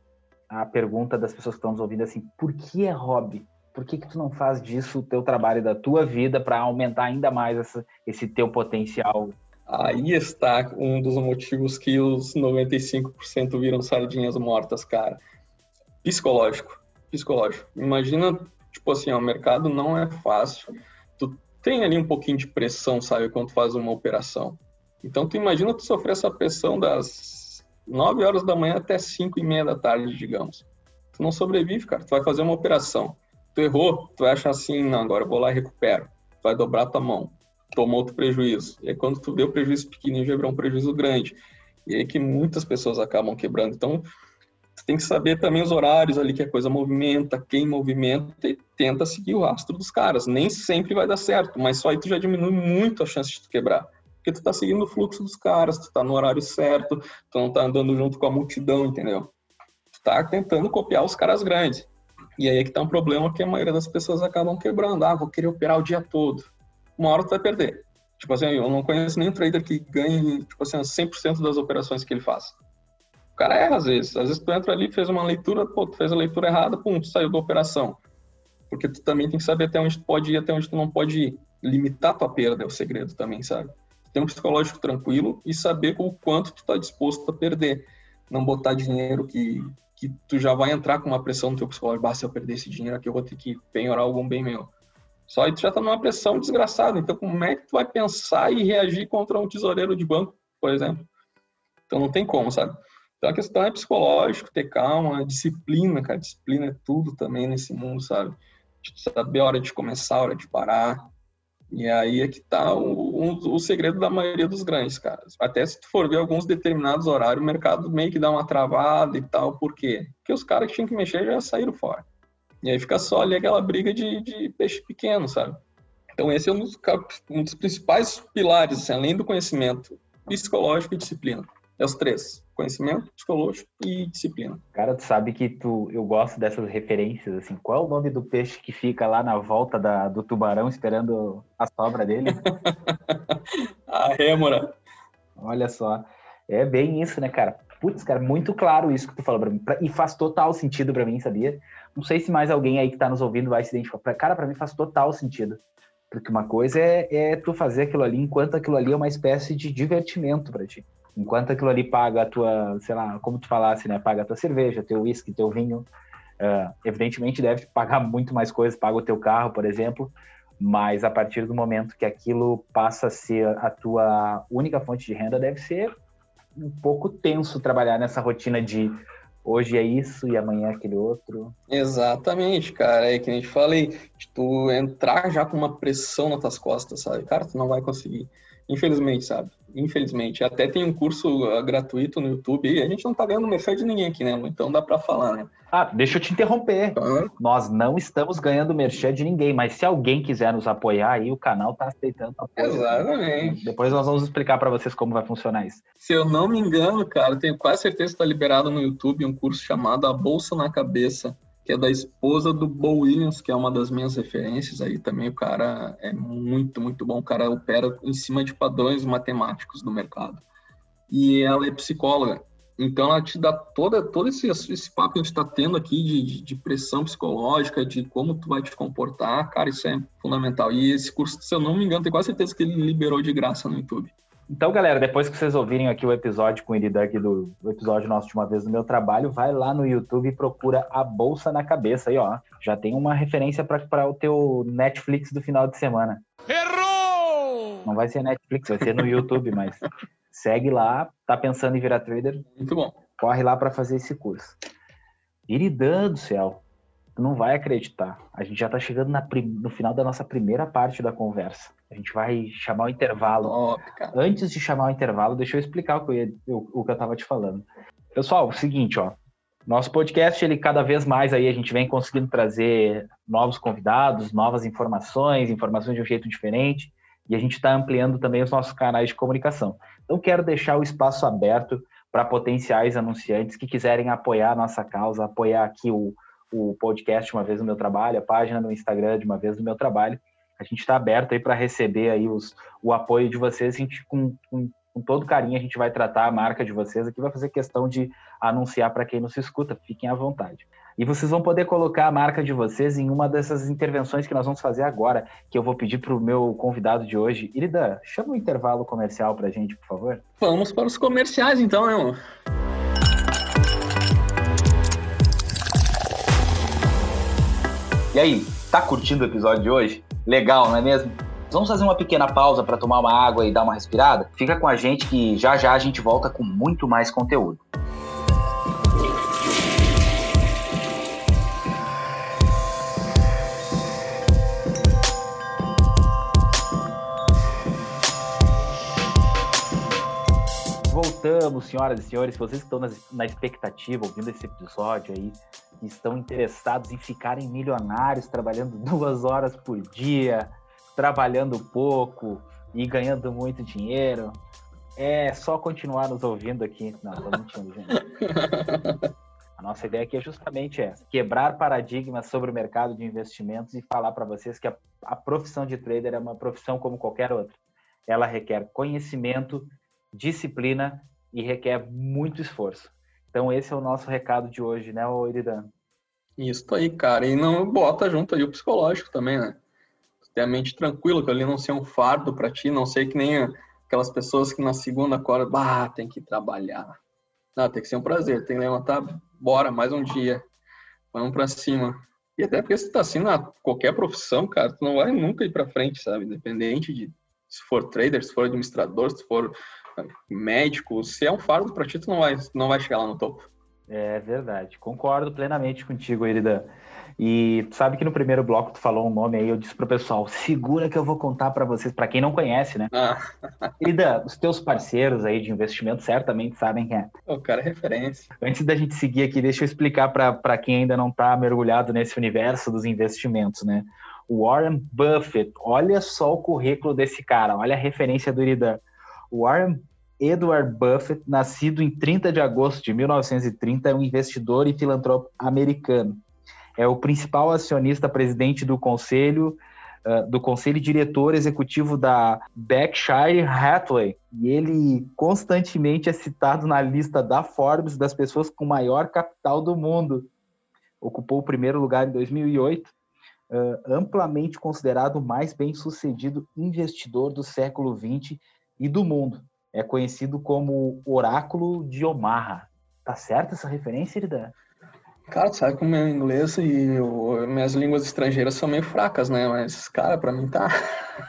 [SPEAKER 1] a pergunta das pessoas que estão nos ouvindo assim, por que é hobby? Por que, que tu não faz disso o teu trabalho da tua vida para aumentar ainda mais essa, esse teu potencial?
[SPEAKER 2] Aí está um dos motivos que os 95% viram sardinhas mortas, cara. Psicológico. Psicológico. Imagina, tipo assim, ó, o mercado não é fácil. Tu tem ali um pouquinho de pressão, sabe, quando tu faz uma operação. Então, tu imagina tu sofrer essa pressão das 9 horas da manhã até 5 e meia da tarde, digamos. Tu não sobrevive, cara. Tu vai fazer uma operação. Tu errou, tu acha assim, não, agora eu vou lá e recupero. Tu vai dobrar tua mão. Tomou outro prejuízo. E aí, quando tu o prejuízo pequenininho, já virou um prejuízo grande. E aí que muitas pessoas acabam quebrando. Então, tu tem que saber também os horários ali que a coisa movimenta, quem movimenta e tenta seguir o rastro dos caras. Nem sempre vai dar certo, mas só aí tu já diminui muito a chance de tu quebrar porque tu tá seguindo o fluxo dos caras, tu tá no horário certo, tu não tá andando junto com a multidão, entendeu? Tu tá tentando copiar os caras grandes. E aí é que tá um problema que a maioria das pessoas acabam quebrando. Ah, vou querer operar o dia todo. Uma hora tu vai perder. Tipo assim, eu não conheço nenhum trader que ganhe, tipo assim, 100% das operações que ele faz. O cara erra às vezes. Às vezes tu entra ali, fez uma leitura, pô, tu fez a leitura errada, pum, tu saiu da operação. Porque tu também tem que saber até onde tu pode ir, até onde tu não pode ir. Limitar tua perda é o segredo também, sabe? ter um psicológico tranquilo e saber o quanto tu está disposto a perder. Não botar dinheiro que, que tu já vai entrar com uma pressão no teu psicológico. Basta se eu perder esse dinheiro aqui, eu vou ter que penhorar algum bem meu. Só aí tu já tá numa pressão desgraçada. Então, como é que tu vai pensar e reagir contra um tesoureiro de banco, por exemplo? Então, não tem como, sabe? Então, a questão é psicológico, ter calma, disciplina, cara. Disciplina é tudo também nesse mundo, sabe? De saber a hora de começar, a hora de parar, e aí é que tá o, um, o segredo da maioria dos grandes, cara. Até se tu for ver alguns determinados horários, o mercado meio que dá uma travada e tal. Por quê? Porque os caras que tinham que mexer já saíram fora. E aí fica só ali aquela briga de, de peixe pequeno, sabe? Então esse é um dos, um dos principais pilares, assim, além do conhecimento psicológico e disciplina. É os três: conhecimento, psicológico e disciplina.
[SPEAKER 1] Cara, tu sabe que tu, eu gosto dessas referências, assim. Qual é o nome do peixe que fica lá na volta da, do tubarão esperando a sobra dele?
[SPEAKER 2] a rêmora.
[SPEAKER 1] Olha só. É bem isso, né, cara? Putz, cara, muito claro isso que tu falou pra mim. E faz total sentido para mim, sabia? Não sei se mais alguém aí que tá nos ouvindo vai se identificar. Cara, para mim faz total sentido. Porque uma coisa é, é tu fazer aquilo ali enquanto aquilo ali é uma espécie de divertimento para ti. Enquanto aquilo ali paga a tua, sei lá, como tu falasse, né? Paga a tua cerveja, teu uísque, teu vinho. Uh, evidentemente deve pagar muito mais coisas, paga o teu carro, por exemplo. Mas a partir do momento que aquilo passa a ser a tua única fonte de renda, deve ser um pouco tenso trabalhar nessa rotina de hoje é isso e amanhã é aquele outro.
[SPEAKER 2] Exatamente, cara. É que a gente falei, tu entrar já com uma pressão nas tuas costas, sabe? Cara, tu não vai conseguir. Infelizmente, sabe? Infelizmente. Até tem um curso uh, gratuito no YouTube e a gente não tá ganhando merchan de ninguém aqui, né? Então dá para falar, né?
[SPEAKER 1] Ah, deixa eu te interromper. Ah. Nós não estamos ganhando merchan de ninguém, mas se alguém quiser nos apoiar aí, o canal tá aceitando
[SPEAKER 2] apoio. Exatamente.
[SPEAKER 1] Depois nós vamos explicar para vocês como vai funcionar isso.
[SPEAKER 2] Se eu não me engano, cara, tenho quase certeza que tá liberado no YouTube um curso chamado A Bolsa na Cabeça que é da esposa do Bo Williams, que é uma das minhas referências aí também. O cara é muito, muito bom. O cara opera em cima de padrões matemáticos do mercado. E ela é psicóloga. Então ela te dá toda, todo esse, esse papo que a gente está tendo aqui de, de, pressão psicológica, de como tu vai te comportar, cara, isso é fundamental. E esse curso, se eu não me engano, tenho quase certeza que ele liberou de graça no YouTube.
[SPEAKER 1] Então, galera, depois que vocês ouvirem aqui o episódio com o Iridan aqui do o episódio nosso de uma vez no meu trabalho, vai lá no YouTube e procura a Bolsa na Cabeça aí, ó. Já tem uma referência para o teu Netflix do final de semana. Errou! Não vai ser Netflix, vai ser no YouTube, mas segue lá, tá pensando em virar trader?
[SPEAKER 2] Muito bom.
[SPEAKER 1] Corre lá para fazer esse curso. Iridan do céu, tu não vai acreditar. A gente já tá chegando no final da nossa primeira parte da conversa. A gente vai chamar o intervalo.
[SPEAKER 2] Oh,
[SPEAKER 1] Antes de chamar o intervalo, deixa eu explicar o que eu, ia, o, o que eu tava te falando. Pessoal, o seguinte, ó. Nosso podcast, ele cada vez mais aí a gente vem conseguindo trazer novos convidados, novas informações, informações de um jeito diferente, e a gente está ampliando também os nossos canais de comunicação. Então, quero deixar o espaço aberto para potenciais anunciantes que quiserem apoiar a nossa causa, apoiar aqui o, o podcast uma vez no meu trabalho, a página no Instagram de uma vez no meu trabalho. A gente está aberto aí para receber aí os, o apoio de vocês. A gente, com, com, com, todo carinho, a gente vai tratar a marca de vocês aqui, vai fazer questão de anunciar para quem nos escuta. Fiquem à vontade. E vocês vão poder colocar a marca de vocês em uma dessas intervenções que nós vamos fazer agora, que eu vou pedir para o meu convidado de hoje. Irida, chama o um intervalo comercial para a gente, por favor.
[SPEAKER 2] Vamos para os comerciais, então, né, amor?
[SPEAKER 1] E aí, tá curtindo o episódio de hoje? Legal, não é mesmo? Vamos fazer uma pequena pausa para tomar uma água e dar uma respirada? Fica com a gente que já já a gente volta com muito mais conteúdo. Voltamos, senhoras e senhores, vocês que estão na expectativa, ouvindo esse episódio aí, estão interessados em ficarem milionários trabalhando duas horas por dia, trabalhando pouco e ganhando muito dinheiro. É só continuar nos ouvindo aqui. Não, tô mentindo, gente. A nossa ideia aqui é justamente essa: quebrar paradigmas sobre o mercado de investimentos e falar para vocês que a, a profissão de trader é uma profissão como qualquer outra. Ela requer conhecimento, disciplina e requer muito esforço. Então esse é o nosso recado de hoje, né, Iridan?
[SPEAKER 2] Isso aí, cara. E não bota junto aí o psicológico também, né? Ter a mente tranquila, que ali não ser um fardo para ti, não ser que nem aquelas pessoas que na segunda acorda, bah, tem que trabalhar. Não, tem que ser um prazer, tem que levantar, bora, mais um dia. Vamos para cima. E até porque se tá assim na qualquer profissão, cara, tu não vai nunca ir para frente, sabe? Independente de se for trader, se for administrador, se for médico, se é um fardo para ti, tu não vai, não vai chegar lá no topo.
[SPEAKER 1] É verdade, concordo plenamente contigo, Iridan. E sabe que no primeiro bloco tu falou um nome aí, eu disse pro pessoal, segura que eu vou contar para vocês, para quem não conhece, né? Ah. Iridan, os teus parceiros aí de investimento certamente sabem quem é.
[SPEAKER 2] O cara é referência.
[SPEAKER 1] Antes da gente seguir aqui, deixa eu explicar para quem ainda não tá mergulhado nesse universo dos investimentos, né? Warren Buffett, olha só o currículo desse cara, olha a referência do Iridan. Warren Edward Buffett, nascido em 30 de agosto de 1930, é um investidor e filantropo americano. É o principal acionista presidente do conselho uh, do conselho diretor executivo da Berkshire Hathaway. E ele constantemente é citado na lista da Forbes das pessoas com maior capital do mundo. Ocupou o primeiro lugar em 2008. Uh, amplamente considerado o mais bem-sucedido investidor do século XX e do mundo é conhecido como Oráculo de Omaha. Tá certo essa referência, Irida?
[SPEAKER 2] Cara, sabe que o meu inglês e o, minhas línguas estrangeiras são meio fracas, né? Mas, cara, pra mim tá.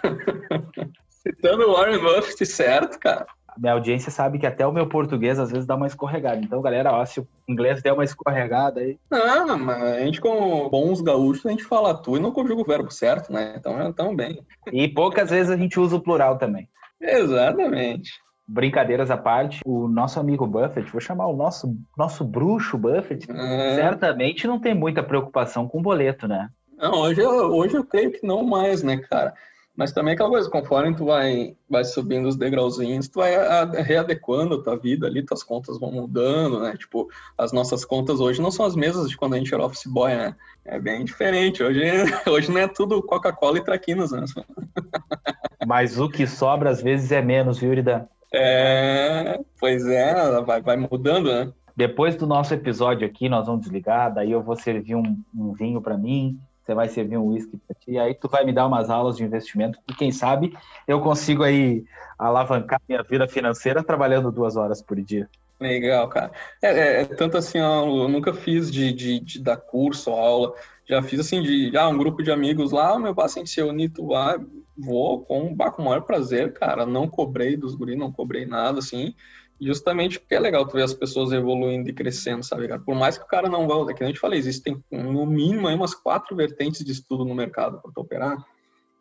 [SPEAKER 2] Citando o Warren Buffett, certo, cara.
[SPEAKER 1] Minha audiência sabe que até o meu português às vezes dá uma escorregada. Então, galera, ó, se o inglês der uma escorregada aí.
[SPEAKER 2] Não, mas a gente, como bons gaúchos, a gente fala tu e não conjuga o verbo certo, né? Então, tão bem.
[SPEAKER 1] E poucas vezes a gente usa o plural também.
[SPEAKER 2] Exatamente
[SPEAKER 1] brincadeiras à parte, o nosso amigo Buffett, vou chamar o nosso, nosso bruxo Buffett, é... certamente não tem muita preocupação com o boleto, né?
[SPEAKER 2] Não, hoje eu, hoje eu creio que não mais, né, cara? Mas também aquela coisa, conforme tu vai, vai subindo os degrauzinhos, tu vai readequando a tua vida ali, tuas contas vão mudando, né? Tipo, as nossas contas hoje não são as mesmas de quando a gente era office boy, né? É bem diferente. Hoje, hoje não é tudo Coca-Cola e traquinas, né?
[SPEAKER 1] Mas o que sobra às vezes é menos, viu, Irida?
[SPEAKER 2] É, pois é, vai, vai mudando, né?
[SPEAKER 1] Depois do nosso episódio aqui, nós vamos desligar, daí eu vou servir um, um vinho para mim você vai servir um whisky para ti, aí tu vai me dar umas aulas de investimento, e quem sabe eu consigo aí alavancar minha vida financeira trabalhando duas horas por dia.
[SPEAKER 2] Legal, cara. É, é, é tanto assim, ó, eu nunca fiz de, de, de, dar curso ou aula, já fiz assim de ah, um grupo de amigos lá, meu paciente se unir, tu vai, vou com, com o maior prazer, cara. Não cobrei dos guris, não cobrei nada, assim. Justamente porque é legal tu ver as pessoas evoluindo e crescendo, sabe, cara? Por mais que o cara não vá, é que a gente falei, existem no mínimo aí umas quatro vertentes de estudo no mercado para tu operar.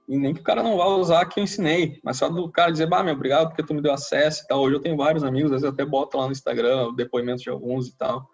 [SPEAKER 2] E nem que o cara não vá usar que eu ensinei, mas só do cara dizer, bah, meu, obrigado porque tu me deu acesso e tal. Hoje eu tenho vários amigos, às vezes eu até boto lá no Instagram depoimentos de alguns e tal.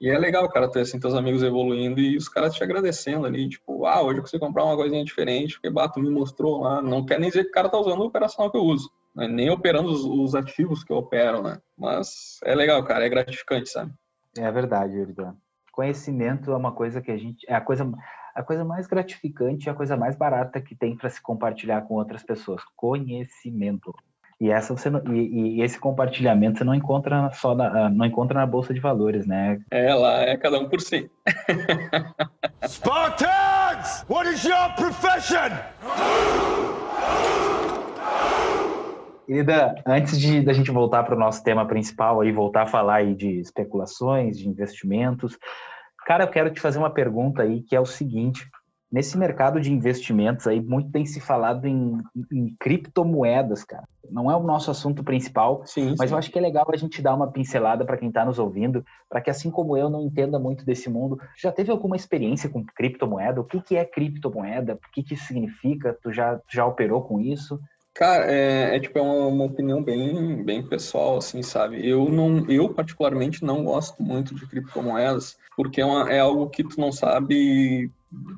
[SPEAKER 2] E é legal, cara, ter assim, teus amigos evoluindo e os caras te agradecendo ali, tipo, ah, hoje eu consigo comprar uma coisinha diferente, porque bato me mostrou lá. Não quer nem dizer que o cara tá usando o operacional que eu uso, né? nem operando os, os, ativos que eu opero, né? Mas é legal, cara, é gratificante, sabe?
[SPEAKER 1] É verdade, Yuridan. Conhecimento é uma coisa que a gente. É a coisa, a coisa mais gratificante, a coisa mais barata que tem para se compartilhar com outras pessoas. Conhecimento. E, essa você não, e, e, esse compartilhamento você não encontra só na, ah, não encontra na bolsa de valores, né?
[SPEAKER 2] É, lá é cada um por si. Spartans, what is your profession?
[SPEAKER 1] Querida, antes de da gente voltar para o nosso tema principal aí, voltar a falar aí de especulações, de investimentos, cara, eu quero te fazer uma pergunta aí que é o seguinte: nesse mercado de investimentos aí, muito tem se falado em, em criptomoedas, cara. Não é o nosso assunto principal, sim, mas sim. eu acho que é legal a gente dar uma pincelada para quem está nos ouvindo, para que assim como eu não entenda muito desse mundo, já teve alguma experiência com criptomoeda? O que, que é criptomoeda? O que, que isso significa? Tu já, já operou com isso?
[SPEAKER 2] Cara, é, é tipo é uma, uma, opinião bem, bem pessoal, assim, sabe? Eu não, eu particularmente não gosto muito de criptomoedas, porque é, uma, é algo que tu não sabe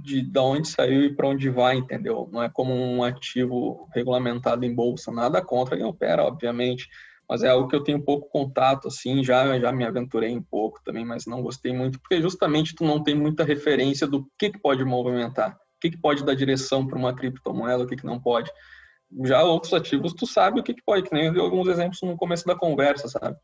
[SPEAKER 2] de, de onde saiu e para onde vai, entendeu? Não é como um ativo regulamentado em bolsa, nada contra quem opera, obviamente, mas é algo que eu tenho pouco contato, assim, já, já me aventurei um pouco também, mas não gostei muito, porque justamente tu não tem muita referência do que, que pode movimentar, o que, que pode dar direção para uma criptomoeda, o que, que não pode. Já outros ativos, tu sabe o que, que pode, que nem eu alguns exemplos no começo da conversa, sabe?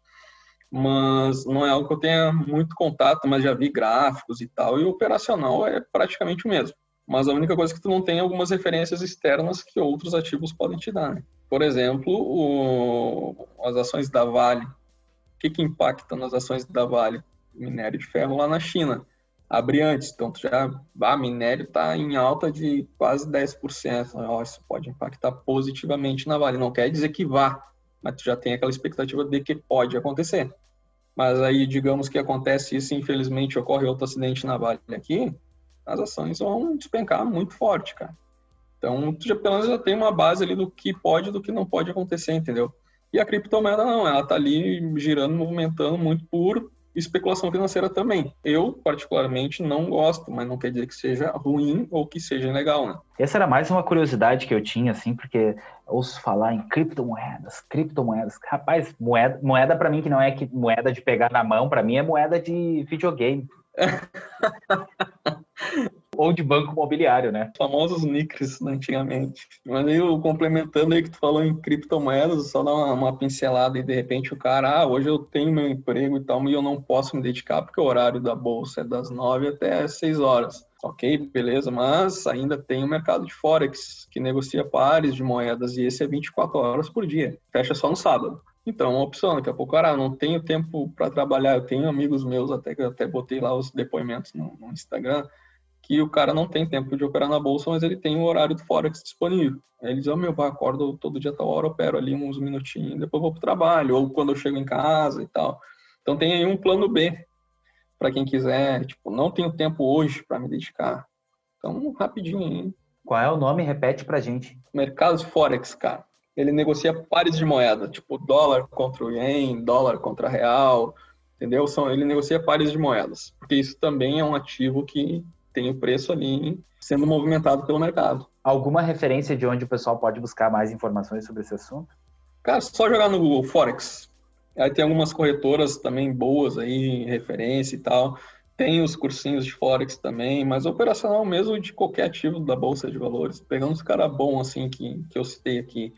[SPEAKER 2] Mas não é algo que eu tenha muito contato, mas já vi gráficos e tal, e o operacional é praticamente o mesmo. Mas a única coisa é que tu não tem algumas referências externas que outros ativos podem te dar. Né? Por exemplo, o, as ações da Vale. O que, que impacta nas ações da Vale? Minério de ferro lá na China abrir antes. Então, tu já, ah, minério está em alta de quase 10%. Oh, isso pode impactar positivamente na Vale. Não quer dizer que vá, mas tu já tem aquela expectativa de que pode acontecer. Mas aí, digamos que acontece isso, infelizmente ocorre outro acidente na Vale aqui, as ações vão despencar muito forte, cara. Então, tu já, pelo menos já tem uma base ali do que pode e do que não pode acontecer, entendeu? E a criptomoeda não, ela tá ali girando, movimentando muito por especulação financeira também. Eu, particularmente, não gosto, mas não quer dizer que seja ruim ou que seja legal, né?
[SPEAKER 1] Essa era mais uma curiosidade que eu tinha, assim, porque ouço falar em criptomoedas, criptomoedas. Rapaz, moeda, moeda para mim que não é que moeda de pegar na mão, para mim é moeda de videogame. ou de banco imobiliário, né?
[SPEAKER 2] Famosos NICs né, antigamente. Mas aí, complementando aí que tu falou em criptomoedas, só dar uma, uma, pincelada e de repente o cara, ah, hoje eu tenho meu emprego e tal, e eu não posso me dedicar porque o horário da bolsa é das nove até seis horas. Ok, beleza, mas ainda tem o mercado de Forex, que negocia pares de moedas, e esse é 24 horas por dia. Fecha só no sábado. Então, é uma opção, daqui a pouco, cara, não tenho tempo para trabalhar. Eu tenho amigos meus, até que eu até botei lá os depoimentos no, no Instagram, que o cara não tem tempo de operar na bolsa, mas ele tem o horário do Forex disponível. Aí ele diz, oh, meu, vai, acordo todo dia tal hora, opero ali uns minutinhos, depois vou pro trabalho, ou quando eu chego em casa e tal. Então tem aí um plano B para quem quiser, tipo, não tenho tempo hoje para me dedicar. Então, rapidinho hein?
[SPEAKER 1] Qual é o nome? Repete pra gente.
[SPEAKER 2] Mercado Forex, cara. Ele negocia pares de moeda, tipo dólar contra o ien, dólar contra real, entendeu? São, ele negocia pares de moedas, porque isso também é um ativo que tem o preço ali sendo movimentado pelo mercado.
[SPEAKER 1] Alguma referência de onde o pessoal pode buscar mais informações sobre esse assunto?
[SPEAKER 2] Cara, só jogar no Google Forex. Aí tem algumas corretoras também boas aí, referência e tal. Tem os cursinhos de Forex também, mas operacional mesmo de qualquer ativo da Bolsa de Valores. Pegando os caras bons assim que, que eu citei aqui,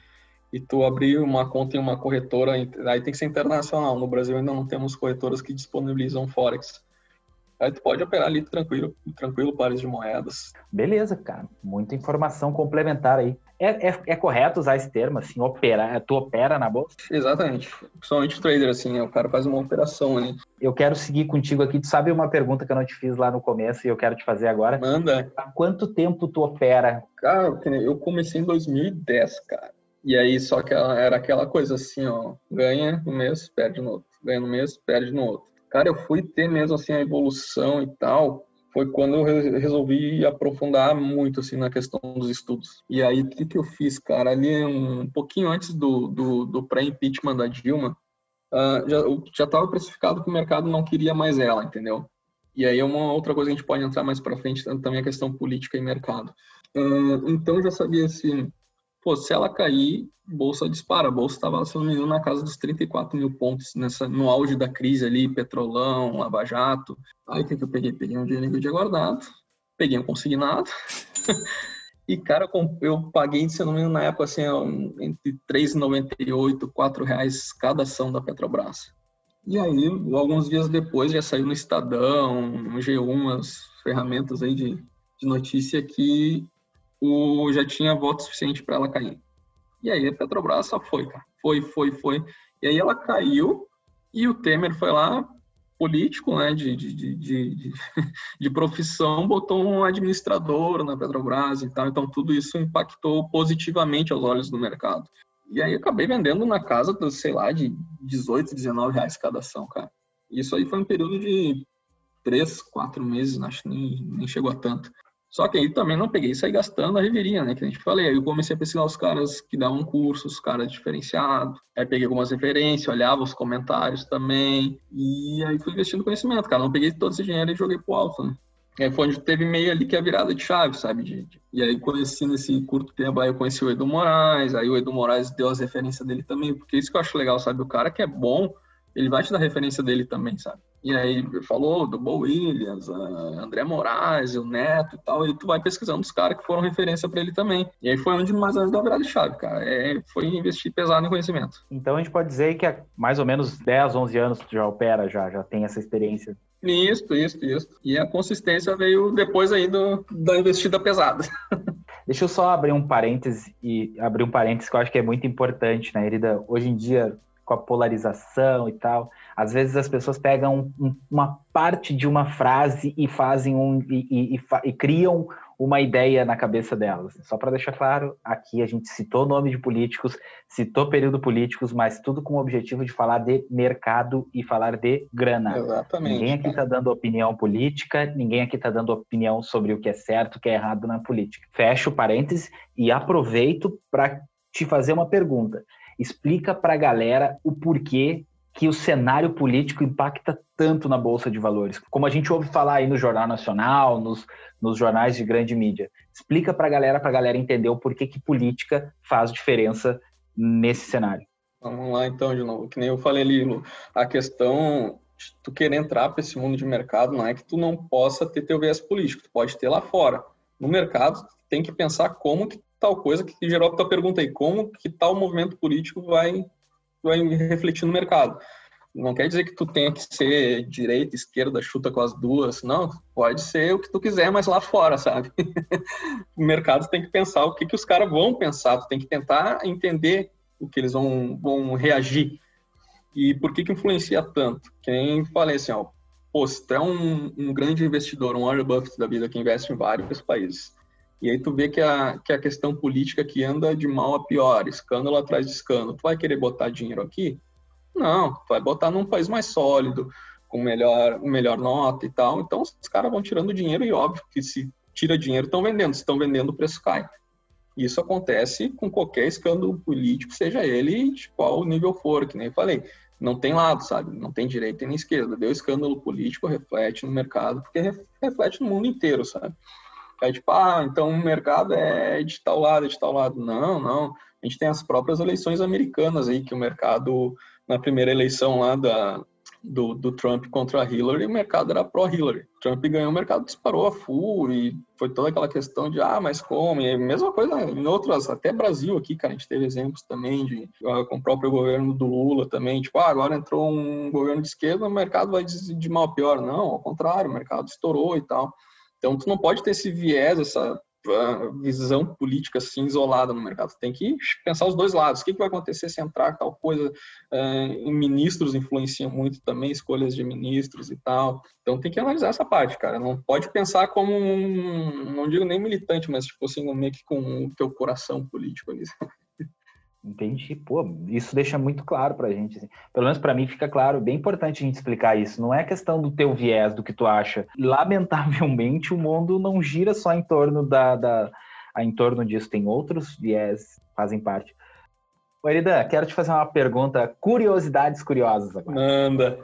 [SPEAKER 2] e tu abrir uma conta em uma corretora, aí tem que ser internacional. No Brasil ainda não temos corretoras que disponibilizam Forex. Aí tu pode operar ali tranquilo, tranquilo, pares de moedas.
[SPEAKER 1] Beleza, cara. Muita informação complementar aí. É, é, é, correto usar esse termo, assim, operar, tu opera na bolsa?
[SPEAKER 2] Exatamente. Principalmente trader, assim, o cara faz uma operação ali.
[SPEAKER 1] Eu quero seguir contigo aqui. Tu sabe uma pergunta que eu não te fiz lá no começo e eu quero te fazer agora?
[SPEAKER 2] Manda.
[SPEAKER 1] Há quanto tempo tu opera?
[SPEAKER 2] Cara, eu comecei em 2010, cara. E aí, só que era aquela coisa assim, ó, ganha no mês, perde no outro. Ganha no mês, perde no outro. Cara, eu fui ter mesmo, assim, a evolução e tal, foi quando eu resolvi aprofundar muito assim na questão dos estudos. E aí o que, que eu fiz, cara? Ali um pouquinho antes do, do, do pré-impeachment da Dilma, uh, já já estava precificado que o mercado não queria mais ela, entendeu? E aí é uma outra coisa que a gente pode entrar mais para frente também a questão política e mercado. Uh, então já sabia assim, pô, se ela cair, bolsa dispara. A bolsa estava, se não me engano, na casa dos 34 mil pontos nessa, no auge da crise ali, petrolão, lava jato. Aí o que, que eu peguei? Peguei um dinheiro que eu tinha guardado, peguei um consignado. e, cara, eu paguei, se não me engano, na época, assim, entre R$ 3,98 R$ reais cada ação da Petrobras. E aí, alguns dias depois, já saiu no Estadão, no G1, as ferramentas aí de, de notícia que o, já tinha voto suficiente para ela cair. E aí a Petrobras só foi, cara. Foi, foi, foi. E aí ela caiu e o Temer foi lá, político, né, de, de, de, de, profissão, botou um administrador na Petrobras e tal. Então tudo isso impactou positivamente aos olhos do mercado. E aí acabei vendendo na casa, sei lá, de 18, 19 reais cada ação, cara. Isso aí foi um período de três, quatro meses, acho que nem, nem chegou a tanto. Só que aí também não peguei e saí gastando a revirinha, né? Que a gente falei. Aí eu comecei a pesquisar os caras que davam cursos, os caras diferenciados. Aí peguei algumas referências, olhava os comentários também. E aí fui investindo conhecimento, cara. Não peguei todo esse dinheiro e joguei pro alto, né? Aí foi onde teve meio ali que é a virada de chave, sabe? De... E aí conheci nesse curto tempo, aí eu conheci o Edu Moraes, aí o Edu Moraes deu as referências dele também, porque isso que eu acho legal, sabe? O cara que é bom, ele vai te dar referência dele também, sabe? E aí falou do Bo Williams, André Moraes, o Neto e tal, e tu vai pesquisando os caras que foram referência para ele também. E aí foi onde mais ou menos deu a virada de chave, cara. É, foi investir pesado em conhecimento.
[SPEAKER 1] Então a gente pode dizer que há mais ou menos 10, 11 anos tu já opera, já, já tem essa experiência.
[SPEAKER 2] Isso, isso, isso. E a consistência veio depois aí do, da investida pesada.
[SPEAKER 1] Deixa eu só abrir um parêntese e abrir um parêntese que eu acho que é muito importante, né, Erida? Hoje em dia, com a polarização e tal. Às vezes as pessoas pegam um, uma parte de uma frase e fazem um e, e, e, e criam uma ideia na cabeça delas. Só para deixar claro, aqui a gente citou nome de políticos, citou período políticos, mas tudo com o objetivo de falar de mercado e falar de grana.
[SPEAKER 2] Exatamente.
[SPEAKER 1] Ninguém aqui está dando opinião política, ninguém aqui está dando opinião sobre o que é certo, o que é errado na política. Fecho parênteses e aproveito para te fazer uma pergunta explica para a galera o porquê que o cenário político impacta tanto na Bolsa de Valores. Como a gente ouve falar aí no Jornal Nacional, nos, nos jornais de grande mídia. Explica para a galera, para a galera entender o porquê que política faz diferença nesse cenário.
[SPEAKER 2] Vamos lá então, de novo. Que nem eu falei ali, a questão de tu querer entrar para esse mundo de mercado não é que tu não possa ter teu viés político, tu pode ter lá fora. No mercado, tem que pensar como que tal coisa que gerou a tua pergunta aí, como que tal movimento político vai, vai refletir no mercado. Não quer dizer que tu tenha que ser direita, esquerda, chuta com as duas. Não, pode ser o que tu quiser, mas lá fora, sabe? o mercado tem que pensar o que, que os caras vão pensar. Tu tem que tentar entender o que eles vão, vão reagir. E por que que influencia tanto? Quem falei assim, ó, pô, se tu é um, um grande investidor, um Warren Buffett da vida que investe em vários países, e aí tu vê que a, que a questão política que anda de mal a pior, escândalo atrás de escândalo. Tu vai querer botar dinheiro aqui? Não, tu vai botar num país mais sólido, com melhor, melhor nota e tal. Então os caras vão tirando dinheiro e óbvio que se tira dinheiro estão vendendo, se estão vendendo o preço cai. Isso acontece com qualquer escândalo político, seja ele de qual nível for, que nem falei. Não tem lado, sabe? Não tem direita nem esquerda. Deu escândalo político, reflete no mercado, porque reflete no mundo inteiro, sabe? É tipo, ah, então o mercado é de tal lado, de tal lado. Não, não. A gente tem as próprias eleições americanas aí, que o mercado, na primeira eleição lá da, do, do Trump contra a Hillary, o mercado era pró-Hillary. Trump ganhou, o mercado disparou a full e foi toda aquela questão de, ah, mas como? E mesma coisa em outras, até Brasil aqui, cara, a gente teve exemplos também de, ah, com o próprio governo do Lula também, tipo, ah, agora entrou um governo de esquerda, o mercado vai de mal a pior. Não, ao contrário, o mercado estourou e tal. Então, tu não pode ter esse viés, essa visão política assim isolada no mercado. Tem que pensar os dois lados. O que, vai acontecer se entrar tal coisa? Em ministros influenciam muito também escolhas de ministros e tal. Então tem que analisar essa parte, cara. Não pode pensar como um, não digo nem militante, mas tipo assim, meio que com o teu coração político ali.
[SPEAKER 1] Entendi. Pô, isso deixa muito claro pra gente. Assim. Pelo menos para mim fica claro, bem importante a gente explicar isso. Não é questão do teu viés, do que tu acha. Lamentavelmente, o mundo não gira só em torno da, da em torno disso. Tem outros viés que fazem parte. Erida, quero te fazer uma pergunta, curiosidades curiosas agora.
[SPEAKER 2] Manda.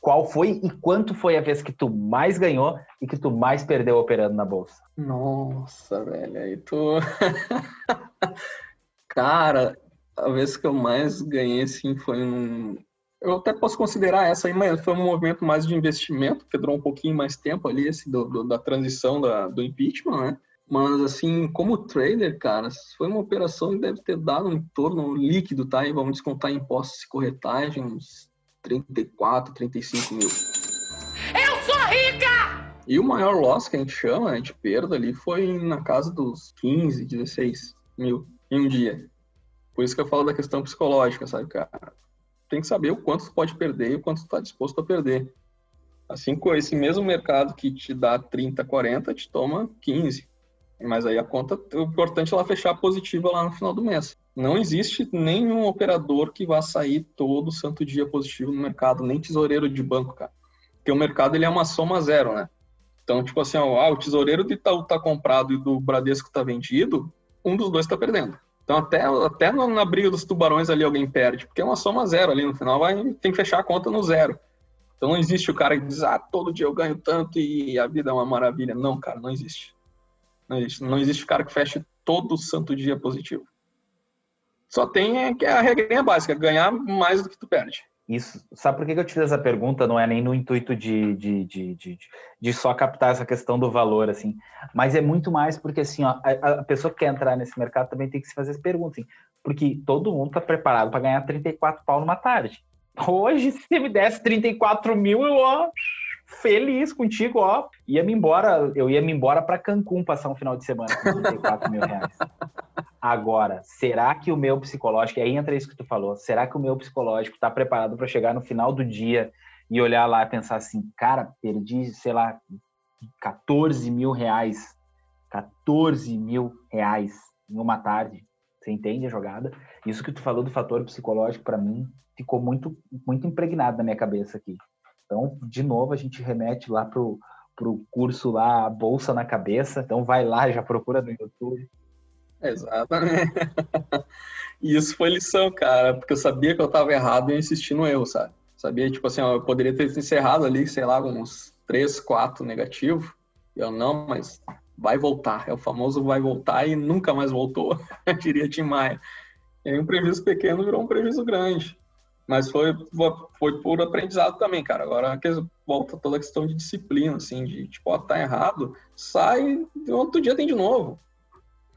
[SPEAKER 1] Qual foi e quanto foi a vez que tu mais ganhou e que tu mais perdeu operando na bolsa?
[SPEAKER 2] Nossa, velho, aí tu. Cara, a vez que eu mais ganhei, assim, foi um. Eu até posso considerar essa aí, mas foi um movimento mais de investimento, que durou um pouquinho mais tempo ali, esse do, do, da transição da, do impeachment, né? Mas, assim, como trader, cara, foi uma operação que deve ter dado um torno líquido, tá? E vamos descontar impostos e corretagem, uns 34, 35 mil.
[SPEAKER 3] Eu sou rica!
[SPEAKER 2] E o maior loss que a gente chama né, de perda ali foi na casa dos 15, 16 mil em um dia. Por isso que eu falo da questão psicológica, sabe, cara? Tem que saber o quanto tu pode perder e o quanto tu tá disposto a perder. Assim como esse mesmo mercado que te dá 30, 40, te toma 15. Mas aí a conta, o importante é ela fechar positiva lá no final do mês. Não existe nenhum operador que vá sair todo santo dia positivo no mercado, nem tesoureiro de banco, cara. Porque o mercado ele é uma soma zero, né? Então, tipo assim, ó, ah, o tesoureiro de Itaú tá comprado e do Bradesco tá vendido, um dos dois tá perdendo. Então, até, até na briga dos tubarões ali alguém perde, porque é uma soma zero ali no final, vai, tem que fechar a conta no zero. Então, não existe o cara que diz, ah, todo dia eu ganho tanto e a vida é uma maravilha. Não, cara, não existe. Não existe, não existe o cara que feche todo santo dia positivo. Só tem é, que é a regrinha básica, ganhar mais do que tu perde.
[SPEAKER 1] Isso. Sabe por que eu te fiz essa pergunta? Não é nem no intuito de, de, de, de, de só captar essa questão do valor, assim. Mas é muito mais porque, assim, ó, a, a, pessoa que quer entrar nesse mercado também tem que se fazer as perguntas, assim, porque todo mundo está preparado para ganhar 34 pau numa tarde. Hoje, se me desse 34 mil, eu, ó, feliz contigo, ó. Ia me embora, eu ia me embora para Cancún passar um final de semana com 34 mil reais. Agora, será que o meu psicológico, aí entra isso que tu falou, será que o meu psicológico está preparado para chegar no final do dia e olhar lá e pensar assim, cara, perdi, sei lá, 14 mil reais, 14 mil reais em uma tarde. Você entende a jogada? Isso que tu falou do fator psicológico, para mim, ficou muito, muito impregnado na minha cabeça aqui. Então, de novo, a gente remete lá pro, pro curso lá, Bolsa na Cabeça. Então, vai lá, já procura no YouTube.
[SPEAKER 2] Exatamente. E isso foi lição, cara, porque eu sabia que eu estava errado e eu insisti no erro, sabe? Sabia, tipo assim, ó, eu poderia ter encerrado ali, sei lá, uns 3, 4 negativos. E eu, não, mas vai voltar. É o famoso vai voltar e nunca mais voltou, diria Tim Maia. E aí um prejuízo pequeno virou um prejuízo grande. Mas foi, foi por aprendizado também, cara. Agora volta toda a questão de disciplina, assim, de tipo, ó, tá errado, sai, outro dia tem de novo.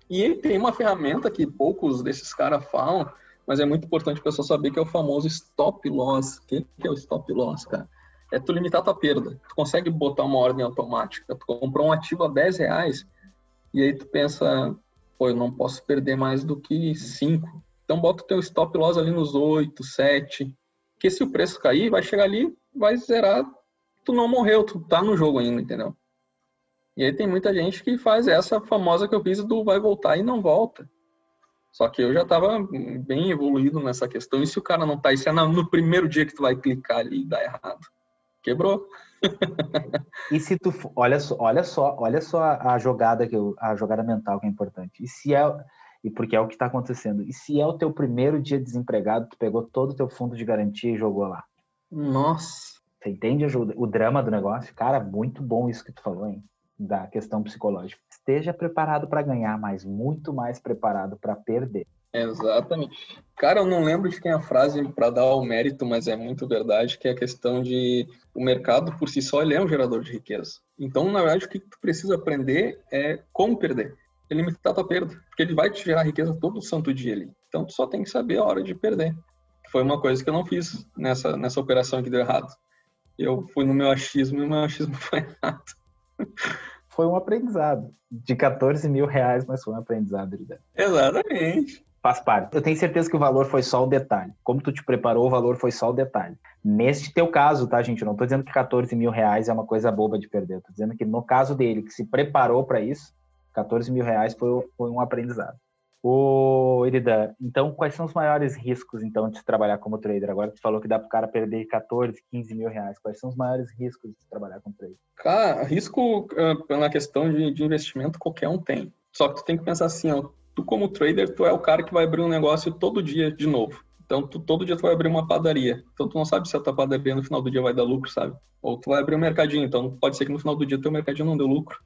[SPEAKER 2] E tem uma ferramenta que poucos desses caras falam, mas é muito importante a pessoa saber que é o famoso stop loss. O que é o stop loss, cara? É tu limitar tua perda. Tu consegue botar uma ordem automática. Tu comprou um ativo a 10 reais e aí tu pensa, pô, eu não posso perder mais do que 5. Então bota o teu stop loss ali nos 8, 7. Porque se o preço cair, vai chegar ali, vai zerar. Tu não morreu, tu tá no jogo ainda, entendeu? E aí tem muita gente que faz essa famosa que eu fiz do vai voltar e não volta. Só que eu já estava bem evoluído nessa questão. E se o cara não tá, isso é no primeiro dia que tu vai clicar ali e dá errado. Quebrou.
[SPEAKER 1] e se tu olha só, olha só, olha só a jogada que eu, a jogada mental que é importante. E se é e porque é o que está acontecendo. E se é o teu primeiro dia desempregado, tu pegou todo o teu fundo de garantia e jogou lá.
[SPEAKER 2] Nossa.
[SPEAKER 1] Você entende o drama do negócio? Cara, muito bom isso que tu falou, hein? Da questão psicológica. Esteja preparado para ganhar, mas muito mais preparado para perder.
[SPEAKER 2] Exatamente. Cara, eu não lembro de quem é a frase para dar o mérito, mas é muito verdade, que é a questão de o mercado por si só ele é um gerador de riqueza. Então, na verdade, o que tu precisa aprender é como perder. É limitar a tua perda, porque ele vai te gerar riqueza todo santo dia ali. Então, tu só tem que saber a hora de perder. Foi uma coisa que eu não fiz nessa, nessa operação que deu errado. Eu fui no meu achismo e o meu achismo foi errado.
[SPEAKER 1] Foi um aprendizado. De 14 mil reais, mas foi um aprendizado.
[SPEAKER 2] Exatamente
[SPEAKER 1] faz parte. Eu tenho certeza que o valor foi só o detalhe. Como tu te preparou, o valor foi só o detalhe. Neste teu caso, tá, gente? Eu não tô dizendo que 14 mil reais é uma coisa boba de perder. Eu tô dizendo que no caso dele, que se preparou para isso, 14 mil reais foi, foi um aprendizado. Ô, Irida, então quais são os maiores riscos, então, de trabalhar como trader? Agora tu falou que dá para o cara perder 14, 15 mil reais. Quais são os maiores riscos de trabalhar como trader?
[SPEAKER 2] Cara, risco na questão de, de investimento qualquer um tem. Só que tu tem que pensar assim, ó, tu como trader, tu é o cara que vai abrir um negócio todo dia de novo. Então, tu, todo dia tu vai abrir uma padaria. Então, tu não sabe se a tua padaria no final do dia vai dar lucro, sabe? Ou tu vai abrir um mercadinho. Então, pode ser que no final do dia teu mercadinho não dê lucro.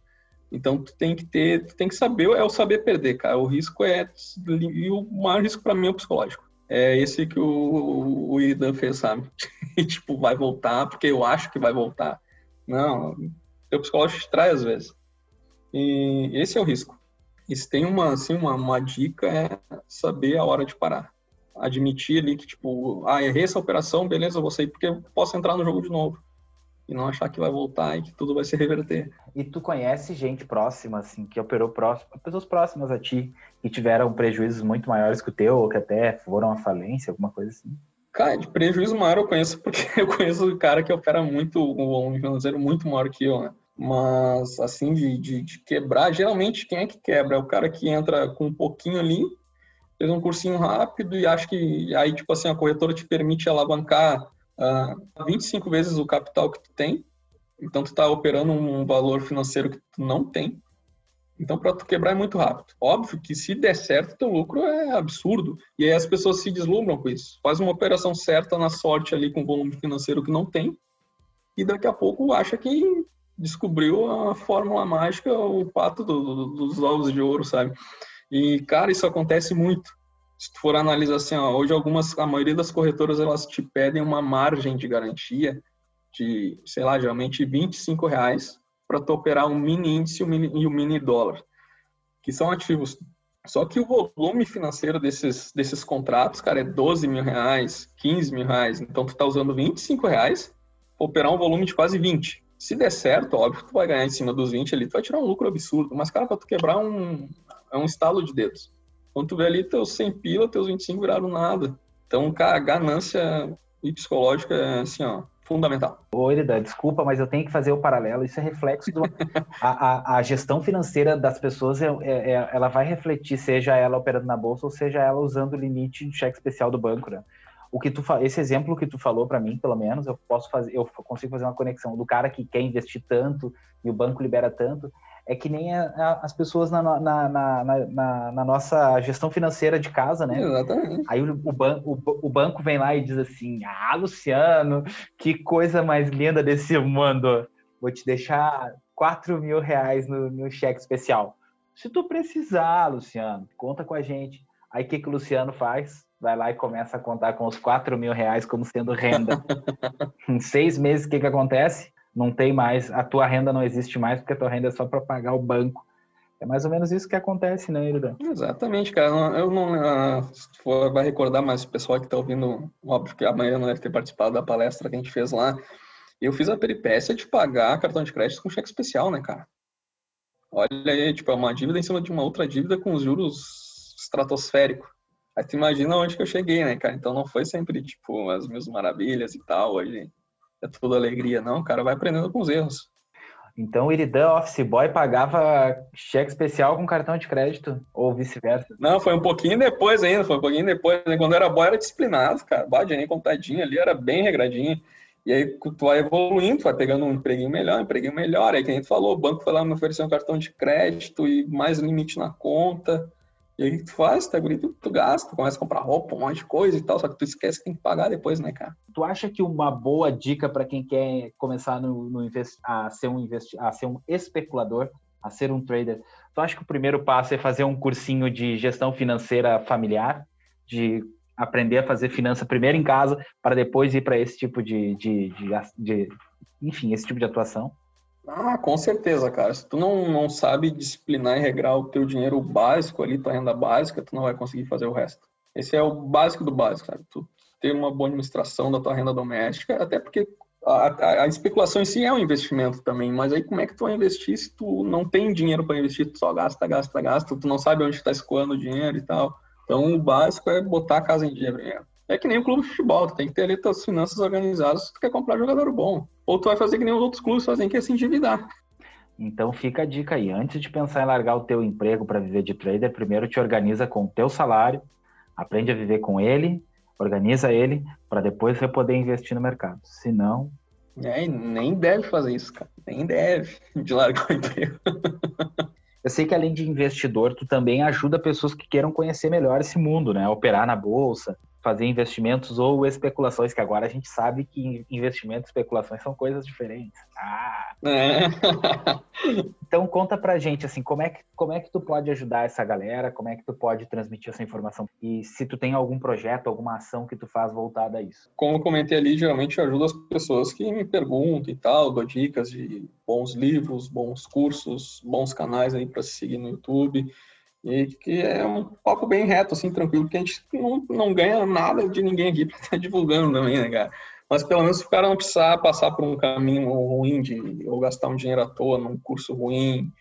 [SPEAKER 2] Então, tu tem que ter, tu tem que saber, é o saber perder, cara. O risco é, e o maior risco para mim é o psicológico. É esse que o, o Iridan fez, sabe? E, tipo, vai voltar, porque eu acho que vai voltar. Não, teu psicológico te trai às vezes. E esse é o risco. E se tem uma, assim, uma, uma dica é saber a hora de parar. Admitir ali que, tipo, ah, errei essa operação, beleza, eu vou sair porque eu posso entrar no jogo de novo. E não achar que vai voltar e que tudo vai se reverter.
[SPEAKER 1] E tu conhece gente próxima, assim, que operou próximo, pessoas próximas a ti, que tiveram prejuízos muito maiores que o teu, ou que até foram à falência, alguma coisa assim?
[SPEAKER 2] Cara, de prejuízo maior eu conheço porque eu conheço o cara que opera muito, um financeiro muito maior que eu, né? Mas, assim, de, de, de, quebrar, geralmente quem é que quebra? É o cara que entra com um pouquinho ali, fez um cursinho rápido e acha que aí, tipo assim, a corretora te permite alavancar uh, ah, 25 vezes o capital que tu tem. Então, tu está operando um valor financeiro que tu não tem. Então, para tu quebrar é muito rápido. Óbvio que se der certo, teu lucro é absurdo. E aí as pessoas se deslumbram com isso. Faz uma operação certa na sorte ali com volume financeiro que não tem. E daqui a pouco acha que descobriu a fórmula mágica, o pato do, do, dos ovos de ouro, sabe? E, cara, isso acontece muito. Se tu for analisar assim, ó, hoje algumas, a maioria das corretoras, elas te pedem uma margem de garantia de, sei lá, geralmente 25 reais para tu operar um mini índice e um mini, dólar, que são ativos. Só que o volume financeiro desses, desses contratos, cara, é 12 mil reais, 15 mil reais. Então, tu tá usando 25 reais para operar um volume de quase 20. Se der certo, óbvio tu vai ganhar em cima dos 20 ali, tu vai tirar um lucro absurdo. Mas, cara, pra tu quebrar um, é um estalo de dedos. Quando tu vê ali teus 100 pila, teus 25 viraram nada. Então, cara, ganância e psicológica é assim, ó, fundamental.
[SPEAKER 1] Ô, Erida, desculpa, mas eu tenho que fazer o paralelo. Isso é reflexo do. a, a, a, gestão financeira das pessoas, é, é, é, ela vai refletir, seja ela operando na bolsa ou seja ela usando o limite de cheque especial do banco, né? o que tu esse exemplo que tu falou para mim, pelo menos, eu posso fazer, eu consigo fazer uma conexão do cara que quer investir tanto e o banco libera tanto, é que nem a, a, as pessoas na, na, na, na, nossa gestão financeira de casa, né?
[SPEAKER 2] Exatamente.
[SPEAKER 1] Aí o, o, ban, o, o, banco vem lá e diz assim: Ah, Luciano, que coisa mais linda desse mundo. Vou te deixar 4 mil reais no, no cheque especial. Se tu precisar, Luciano, conta com a gente. Aí o que, que o Luciano faz? vai lá e começa a contar com os 4 mil reais como sendo renda. em seis meses, o que, que acontece? Não tem mais, a tua renda não existe mais, porque a tua renda é só para pagar o banco. É mais ou menos isso que acontece, né, Irida?
[SPEAKER 2] Exatamente, cara. Eu não. Uh, vai recordar, mas o pessoal que está ouvindo, óbvio que amanhã não deve ter participado da palestra que a gente fez lá. Eu fiz a peripécia de pagar cartão de crédito com cheque especial, né, cara? Olha aí, tipo, é uma dívida em cima de uma outra dívida com juros estratosféricos. Aí tu imagina onde que eu cheguei, né, cara? Então não foi sempre, tipo, as mil maravilhas e tal, hoje é tudo alegria, não. O cara vai aprendendo com os erros.
[SPEAKER 1] Então o Iridan Office Boy pagava cheque especial com cartão de crédito, ou vice-versa?
[SPEAKER 2] Não, foi um pouquinho depois ainda, foi um pouquinho depois. Né? Quando era boy era disciplinado, cara. Badinho, contadinho ali, era bem regradinho. E aí tu vai evoluindo, tu vai pegando um empreguinho melhor, um empreguinho melhor. Aí que a gente falou, o banco foi lá me oferecer um cartão de crédito e mais limite na conta. E aí tu faz, tá bonito, tu gasta, tu começa a comprar roupa, um monte de coisa e tal, só que tu esquece que tem que pagar depois, né, cara?
[SPEAKER 1] Tu acha que uma boa dica para quem quer começar no, no a, ser um a ser um especulador a ser um trader, tu acha que o primeiro passo é fazer um cursinho de gestão financeira familiar, de aprender a fazer finança primeiro em casa, para depois ir para esse tipo de, de, de, de, enfim, esse tipo de atuação?
[SPEAKER 2] Ah, com certeza, cara. Se tu não, não sabe disciplinar e regrar o teu dinheiro básico ali, tua renda básica, tu não vai conseguir fazer o resto. Esse é o básico do básico, sabe? Tu ter uma boa administração da tua renda doméstica, até porque a, a, a, especulação em si é um investimento também, mas aí como é que tu vai investir se tu não tem dinheiro para investir, tu só gasta, gasta, gasta, tu não sabe onde está escoando o dinheiro e tal. Então o básico é botar a casa em dia primeiro. É que nem o clube de futebol, tu tem que ter ali tuas finanças organizadas se tu quer comprar jogador bom. Ou tu vai fazer que nem os outros clubes fazem, que é se endividar.
[SPEAKER 1] Então fica a dica aí, antes de pensar em largar o teu emprego para viver de trader, primeiro te organiza com o teu salário, aprende a viver com ele, organiza ele, para depois você poder investir no mercado. Se não...
[SPEAKER 2] É, nem deve fazer isso, cara. Nem deve de largar o emprego.
[SPEAKER 1] Eu sei que além de investidor, tu também ajuda pessoas que queiram conhecer melhor esse mundo, né? Operar na bolsa, fazer investimentos ou especulações, que agora a gente sabe que investimento e especulações são coisas diferentes. Ah. É. então conta pra gente assim, como é que como é que tu pode ajudar essa galera, como é que tu pode transmitir essa informação e se tu tem algum projeto, alguma ação que tu faz voltada a isso.
[SPEAKER 2] Como eu comentei ali, geralmente eu ajudo as pessoas que me perguntam e tal, dou dicas de bons livros, bons cursos, bons canais aí para seguir no YouTube e que é um papo bem reto, assim, tranquilo, porque a gente não, não ganha nada de ninguém aqui para estar tá divulgando também, né, cara? Mas pelo menos o cara não precisar passar por um caminho ruim de ou gastar um dinheiro à toa num curso ruim,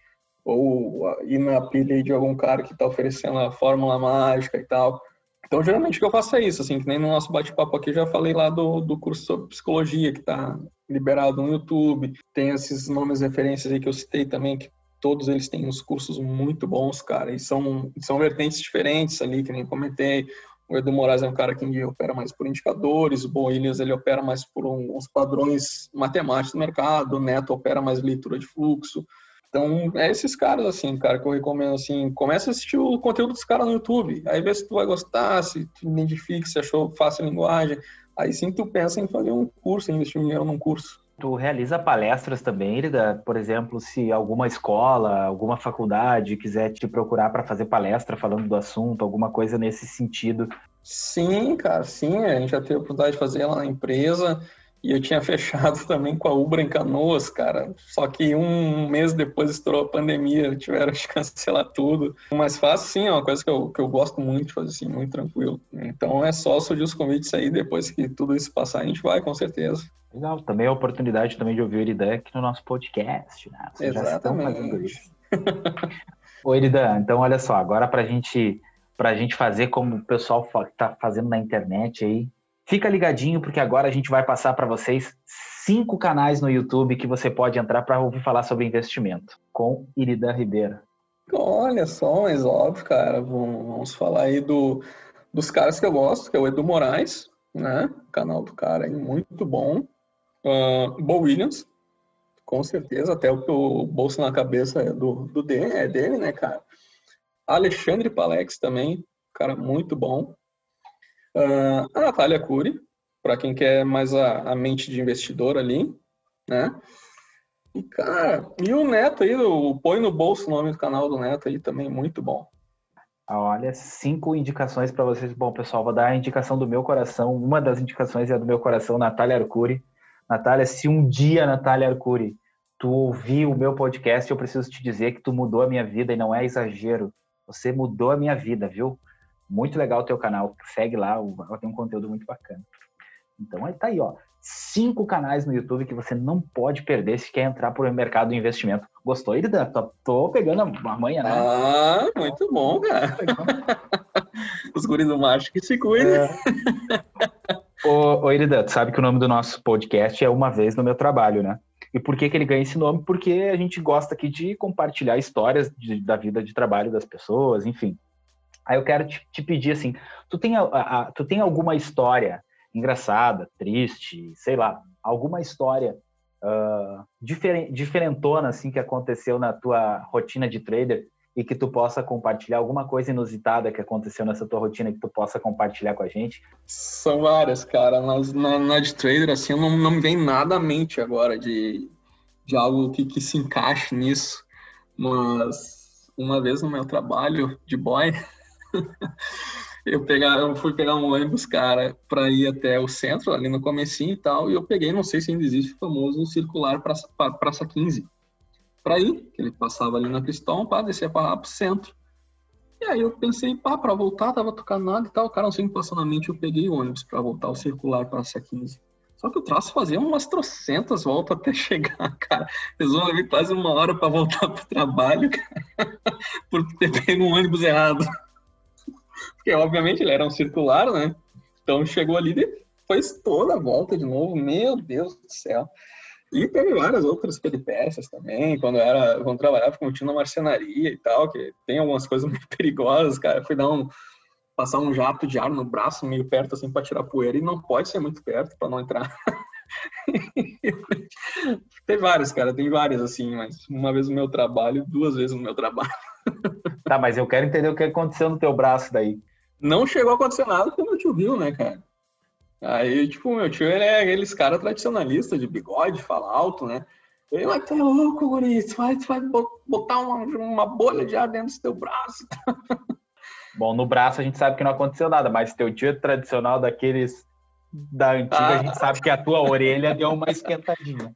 [SPEAKER 2] ou ir na pilha de algum cara que está oferecendo a fórmula mágica e tal. Então, geralmente o que eu faço é isso, assim, que nem no nosso bate-papo aqui, já falei lá do, do curso sobre psicologia, que está liberado no YouTube, tem esses nomes referências aí que eu citei também, que todos eles têm uns cursos muito bons, cara, e são, são vertentes diferentes ali, que nem comentei. O Edu Moraes é um cara que opera mais por indicadores, o Boilhas ele opera mais por uns padrões matemáticos do mercado, o Neto opera mais leitura de fluxo. Então, é esses caras, assim, cara, que eu recomendo, assim, começa a assistir o conteúdo dos caras no YouTube, aí vê se tu vai gostar, se tu identifica, se achou fácil a linguagem, aí sim tu pensa em fazer um curso, investir dinheiro num curso.
[SPEAKER 1] Tu realiza palestras também, Irida? Por exemplo, se alguma escola, alguma faculdade quiser te procurar para fazer palestra falando do assunto, alguma coisa nesse sentido.
[SPEAKER 2] Sim, cara, sim. A gente já teve a oportunidade de fazer lá na empresa. E eu tinha fechado também com a Ubra em Canoas, cara. Só que um mês depois estourou a pandemia, tiveram que cancelar tudo. Mas fácil, sim, é uma coisa que eu, que eu gosto muito de fazer, assim, muito tranquilo. Então é só surgir os convites aí, depois que tudo isso passar, a gente vai, com certeza.
[SPEAKER 1] Legal, também é a oportunidade também de ouvir o Eridan aqui no nosso podcast, né?
[SPEAKER 2] Vocês Exatamente. já estão fazendo isso.
[SPEAKER 1] Ô, Eridan, então olha só, agora para gente, a gente fazer como o pessoal está fazendo na internet aí, fica ligadinho porque agora a gente vai passar para vocês cinco canais no YouTube que você pode entrar para ouvir falar sobre investimento, com Iridan Ribeiro.
[SPEAKER 2] Olha só, mas óbvio, cara, vamos falar aí do, dos caras que eu gosto, que é o Edu Moraes, né? O canal do cara é muito bom. Uh, Bo Williams, com certeza, até o o bolso na cabeça é do, do dele, é dele, né, cara? Alexandre Palex também, cara muito bom. Uh, a Natália Cury, para quem quer mais a, a, mente de investidor ali, né? E, cara, e o Neto aí, o Põe no Bolso o nome do canal do Neto aí também, muito bom.
[SPEAKER 1] Olha, cinco indicações para vocês. Bom, pessoal, vou dar a indicação do meu coração. Uma das indicações é do meu coração, Natália Arcuri. Natália, se um dia, Natália Arcuri, tu ouvir o meu podcast, eu preciso te dizer que tu mudou a minha vida e não é exagero. Você mudou a minha vida, viu? Muito legal o teu canal. Segue lá, ela tem um conteúdo muito bacana. Então, tá aí, ó. Cinco canais no YouTube que você não pode perder se quer entrar por mercado de investimento. Gostou, Irida? Tô, tô pegando a manha, né?
[SPEAKER 2] Ah, muito bom, cara. Os guris do macho que se cuidam. É.
[SPEAKER 1] Ô, ô Irida, tu sabe que o nome do nosso podcast é Uma Vez no Meu Trabalho, né? E por que, que ele ganha esse nome? Porque a gente gosta aqui de compartilhar histórias de, da vida de trabalho das pessoas, enfim. Aí eu quero te, te pedir assim, tu tem, a, a, tu tem alguma história engraçada, triste, sei lá, alguma história uh, diferen, diferentona assim que aconteceu na tua rotina de trader e que tu possa compartilhar alguma coisa inusitada que aconteceu nessa tua rotina que tu possa compartilhar com a gente?
[SPEAKER 2] São várias, cara, mas na, na de trader, assim, não, não me vem nada à mente agora de, de algo que, que se encaixe nisso. Mas uma vez no meu trabalho de boy, eu, pegar, eu fui pegar um ônibus, cara, para ir até o centro, ali no comecinho e tal, e eu peguei, não sei se ainda existe o famoso circular Praça, Praça 15, para ir, que ele passava ali na Cristão, para descer para pro centro. E aí eu pensei, pá, para voltar, tava tocando nada e tal, cara, não sei me passou na mente, eu peguei o ônibus para voltar ao circular Praça 15. Só que o traço fazia umas trocentas voltas até chegar, cara. Resolvi levar quase uma hora para voltar pro trabalho, cara, por ter pego um ônibus errado. Porque, obviamente, ele era um circular, né? Então chegou ali fez toda a volta de novo. Meu Deus do céu. E teve várias outras peripécias também, quando era, quando trabalhava com tinha na marcenaria e tal, que tem algumas coisas muito perigosas, cara. fui dar um passar um jato de ar no braço meio perto assim para tirar poeira e não pode ser muito perto para não entrar. tem várias, cara, tem várias assim, mas uma vez no meu trabalho, duas vezes no meu trabalho.
[SPEAKER 1] tá, mas eu quero entender o que aconteceu no teu braço daí.
[SPEAKER 2] Não chegou a acontecer nada porque meu tio viu, né, cara? Aí, tipo, meu tio, ele é aqueles cara tradicionalista de bigode, fala alto, né? Ele, vai tá louco, guri, tu vai, tu vai botar uma, uma bolha de ar dentro do teu braço.
[SPEAKER 1] Bom, no braço a gente sabe que não aconteceu nada, mas teu tio é tradicional daqueles da antiga, ah. a gente sabe que a tua orelha deu uma esquentadinha.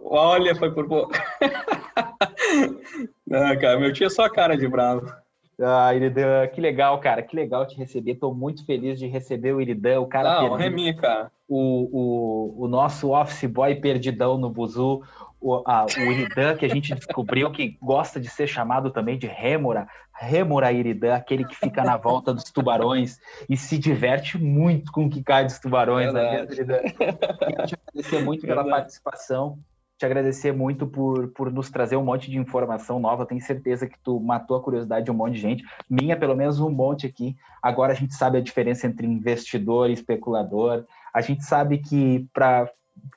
[SPEAKER 2] Olha, foi por pouco. não, cara, meu tio é só cara de bravo.
[SPEAKER 1] Ah, Iridan, que legal, cara, que legal te receber. Estou muito feliz de receber o Iridan, o cara.
[SPEAKER 2] Não, é minha, cara.
[SPEAKER 1] O, o, o nosso office boy perdidão no Buzu, o, a, o Iridan, que a gente descobriu que gosta de ser chamado também de Rêmora, Rêmora Iridan, aquele que fica na volta dos tubarões e se diverte muito com o que cai dos tubarões. Né, Iridan? Quero te agradecer muito pela participação te agradecer muito por, por nos trazer um monte de informação nova. Tenho certeza que tu matou a curiosidade de um monte de gente. Minha, pelo menos, um monte aqui. Agora a gente sabe a diferença entre investidor e especulador. A gente sabe que para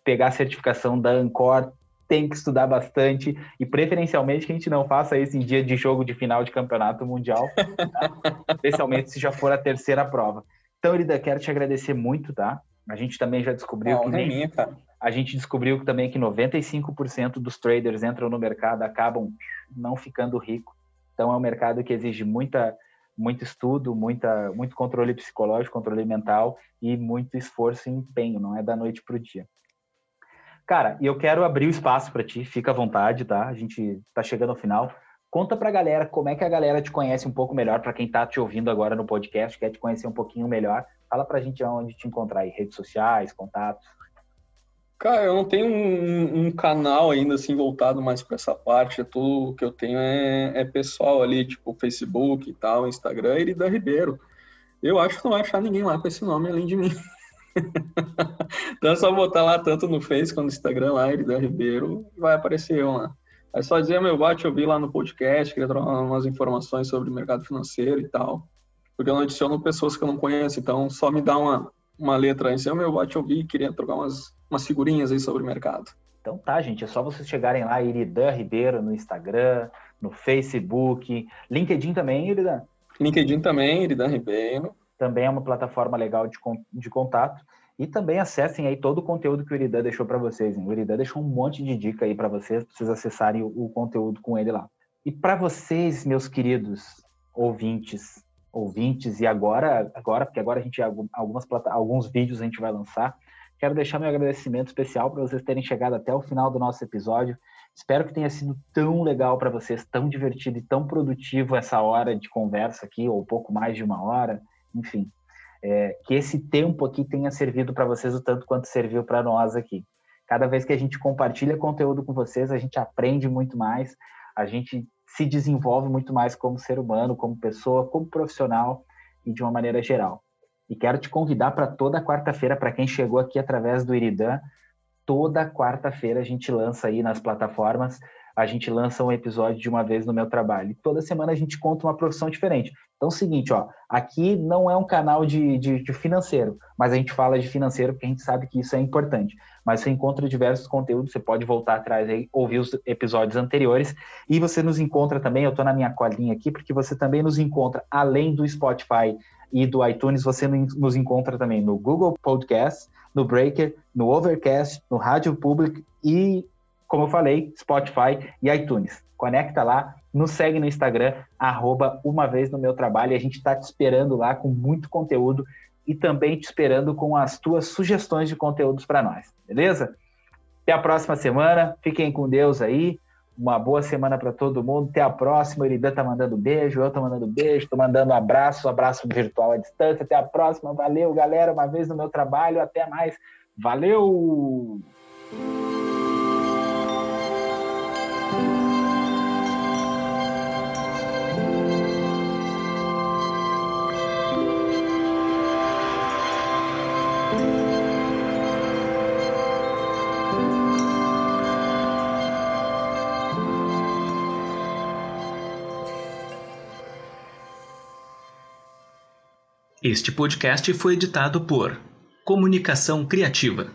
[SPEAKER 1] pegar a certificação da Ancor tem que estudar bastante e preferencialmente que a gente não faça isso em dia de jogo de final de campeonato mundial, tá? especialmente se já for a terceira prova. Então, Irida, quero te agradecer muito, tá? A gente também já descobriu
[SPEAKER 2] não,
[SPEAKER 1] que nem,
[SPEAKER 2] é minha, cara
[SPEAKER 1] a gente descobriu também que 95% dos traders entram no mercado acabam não ficando rico. Então é um mercado que exige muita muito estudo, muita muito controle psicológico, controle mental e muito esforço e empenho, não é da noite para o dia. Cara, e eu quero abrir o espaço para ti, fica à vontade, tá? A gente está chegando ao final. Conta para a galera como é que a galera te conhece um pouco melhor, para quem está te ouvindo agora no podcast, quer te conhecer um pouquinho melhor. Fala para a gente onde te encontrar aí, redes sociais, contatos.
[SPEAKER 2] Cara, eu não tenho um, um canal ainda assim voltado mais para essa parte. Tudo que eu tenho é, é, pessoal ali, tipo Facebook e tal, Instagram, e da Ribeiro. Eu acho que não vai achar ninguém lá com esse nome além de mim. então é só botar lá tanto no Face quanto no Instagram lá, Erida Ribeiro, vai aparecer eu lá. É só dizer, meu, bate, eu vi lá no podcast, queria trocar umas informações sobre o mercado financeiro e tal. Porque eu não adiciono pessoas que eu não conheço, então só me dá uma, uma letra aí, assim, meu, bate, eu vi, queria trocar umas umas figurinhas aí sobre o mercado.
[SPEAKER 1] Então tá, gente, é só vocês chegarem lá, Iridan Ribeiro no Instagram, no Facebook, LinkedIn também, Iridan?
[SPEAKER 2] LinkedIn também, Iridan Ribeiro.
[SPEAKER 1] Também é uma plataforma legal de, de contato. E também acessem aí todo o conteúdo que o Iridan deixou para vocês. Hein? O Iridan deixou um monte de dica aí para vocês, para vocês acessarem o, o conteúdo com ele lá. E para vocês, meus queridos ouvintes, ouvintes, e agora, agora porque agora a gente algumas alguns vídeos a gente vai lançar, Quero deixar meu agradecimento especial para vocês terem chegado até o final do nosso episódio. Espero que tenha sido tão legal para vocês, tão divertido e tão produtivo essa hora de conversa aqui, ou pouco mais de uma hora, enfim. É, que esse tempo aqui tenha servido para vocês o tanto quanto serviu para nós aqui. Cada vez que a gente compartilha conteúdo com vocês, a gente aprende muito mais, a gente se desenvolve muito mais como ser humano, como pessoa, como profissional e de uma maneira geral. E quero te convidar para toda quarta-feira, para quem chegou aqui através do Iridan, toda quarta-feira a gente lança aí nas plataformas, a gente lança um episódio de uma vez no meu trabalho. E toda semana a gente conta uma profissão diferente. Então é o seguinte, ó, aqui não é um canal de, de, de, financeiro, mas a gente fala de financeiro porque a gente sabe que isso é importante. Mas você encontra diversos conteúdos, você pode voltar atrás e ouvir os episódios anteriores. E você nos encontra também, eu estou na minha colinha aqui, porque você também nos encontra além do Spotify e do iTunes, você nos encontra também no Google Podcast, no Breaker, no Overcast, no Rádio Public e como eu falei, Spotify e iTunes. Conecta lá, nos segue no Instagram, arroba uma vez no meu trabalho, a gente está te esperando lá com muito conteúdo e também te esperando com as tuas sugestões de conteúdos para nós, beleza? Até a próxima semana, fiquem com Deus aí, uma boa semana para todo mundo, até a próxima, o Iridan tá mandando beijo, eu tô mandando beijo, tô mandando abraço, abraço virtual à distância, até a próxima, valeu galera, uma vez no meu trabalho, até mais, valeu!
[SPEAKER 4] Este podcast foi editado por Comunicação Criativa.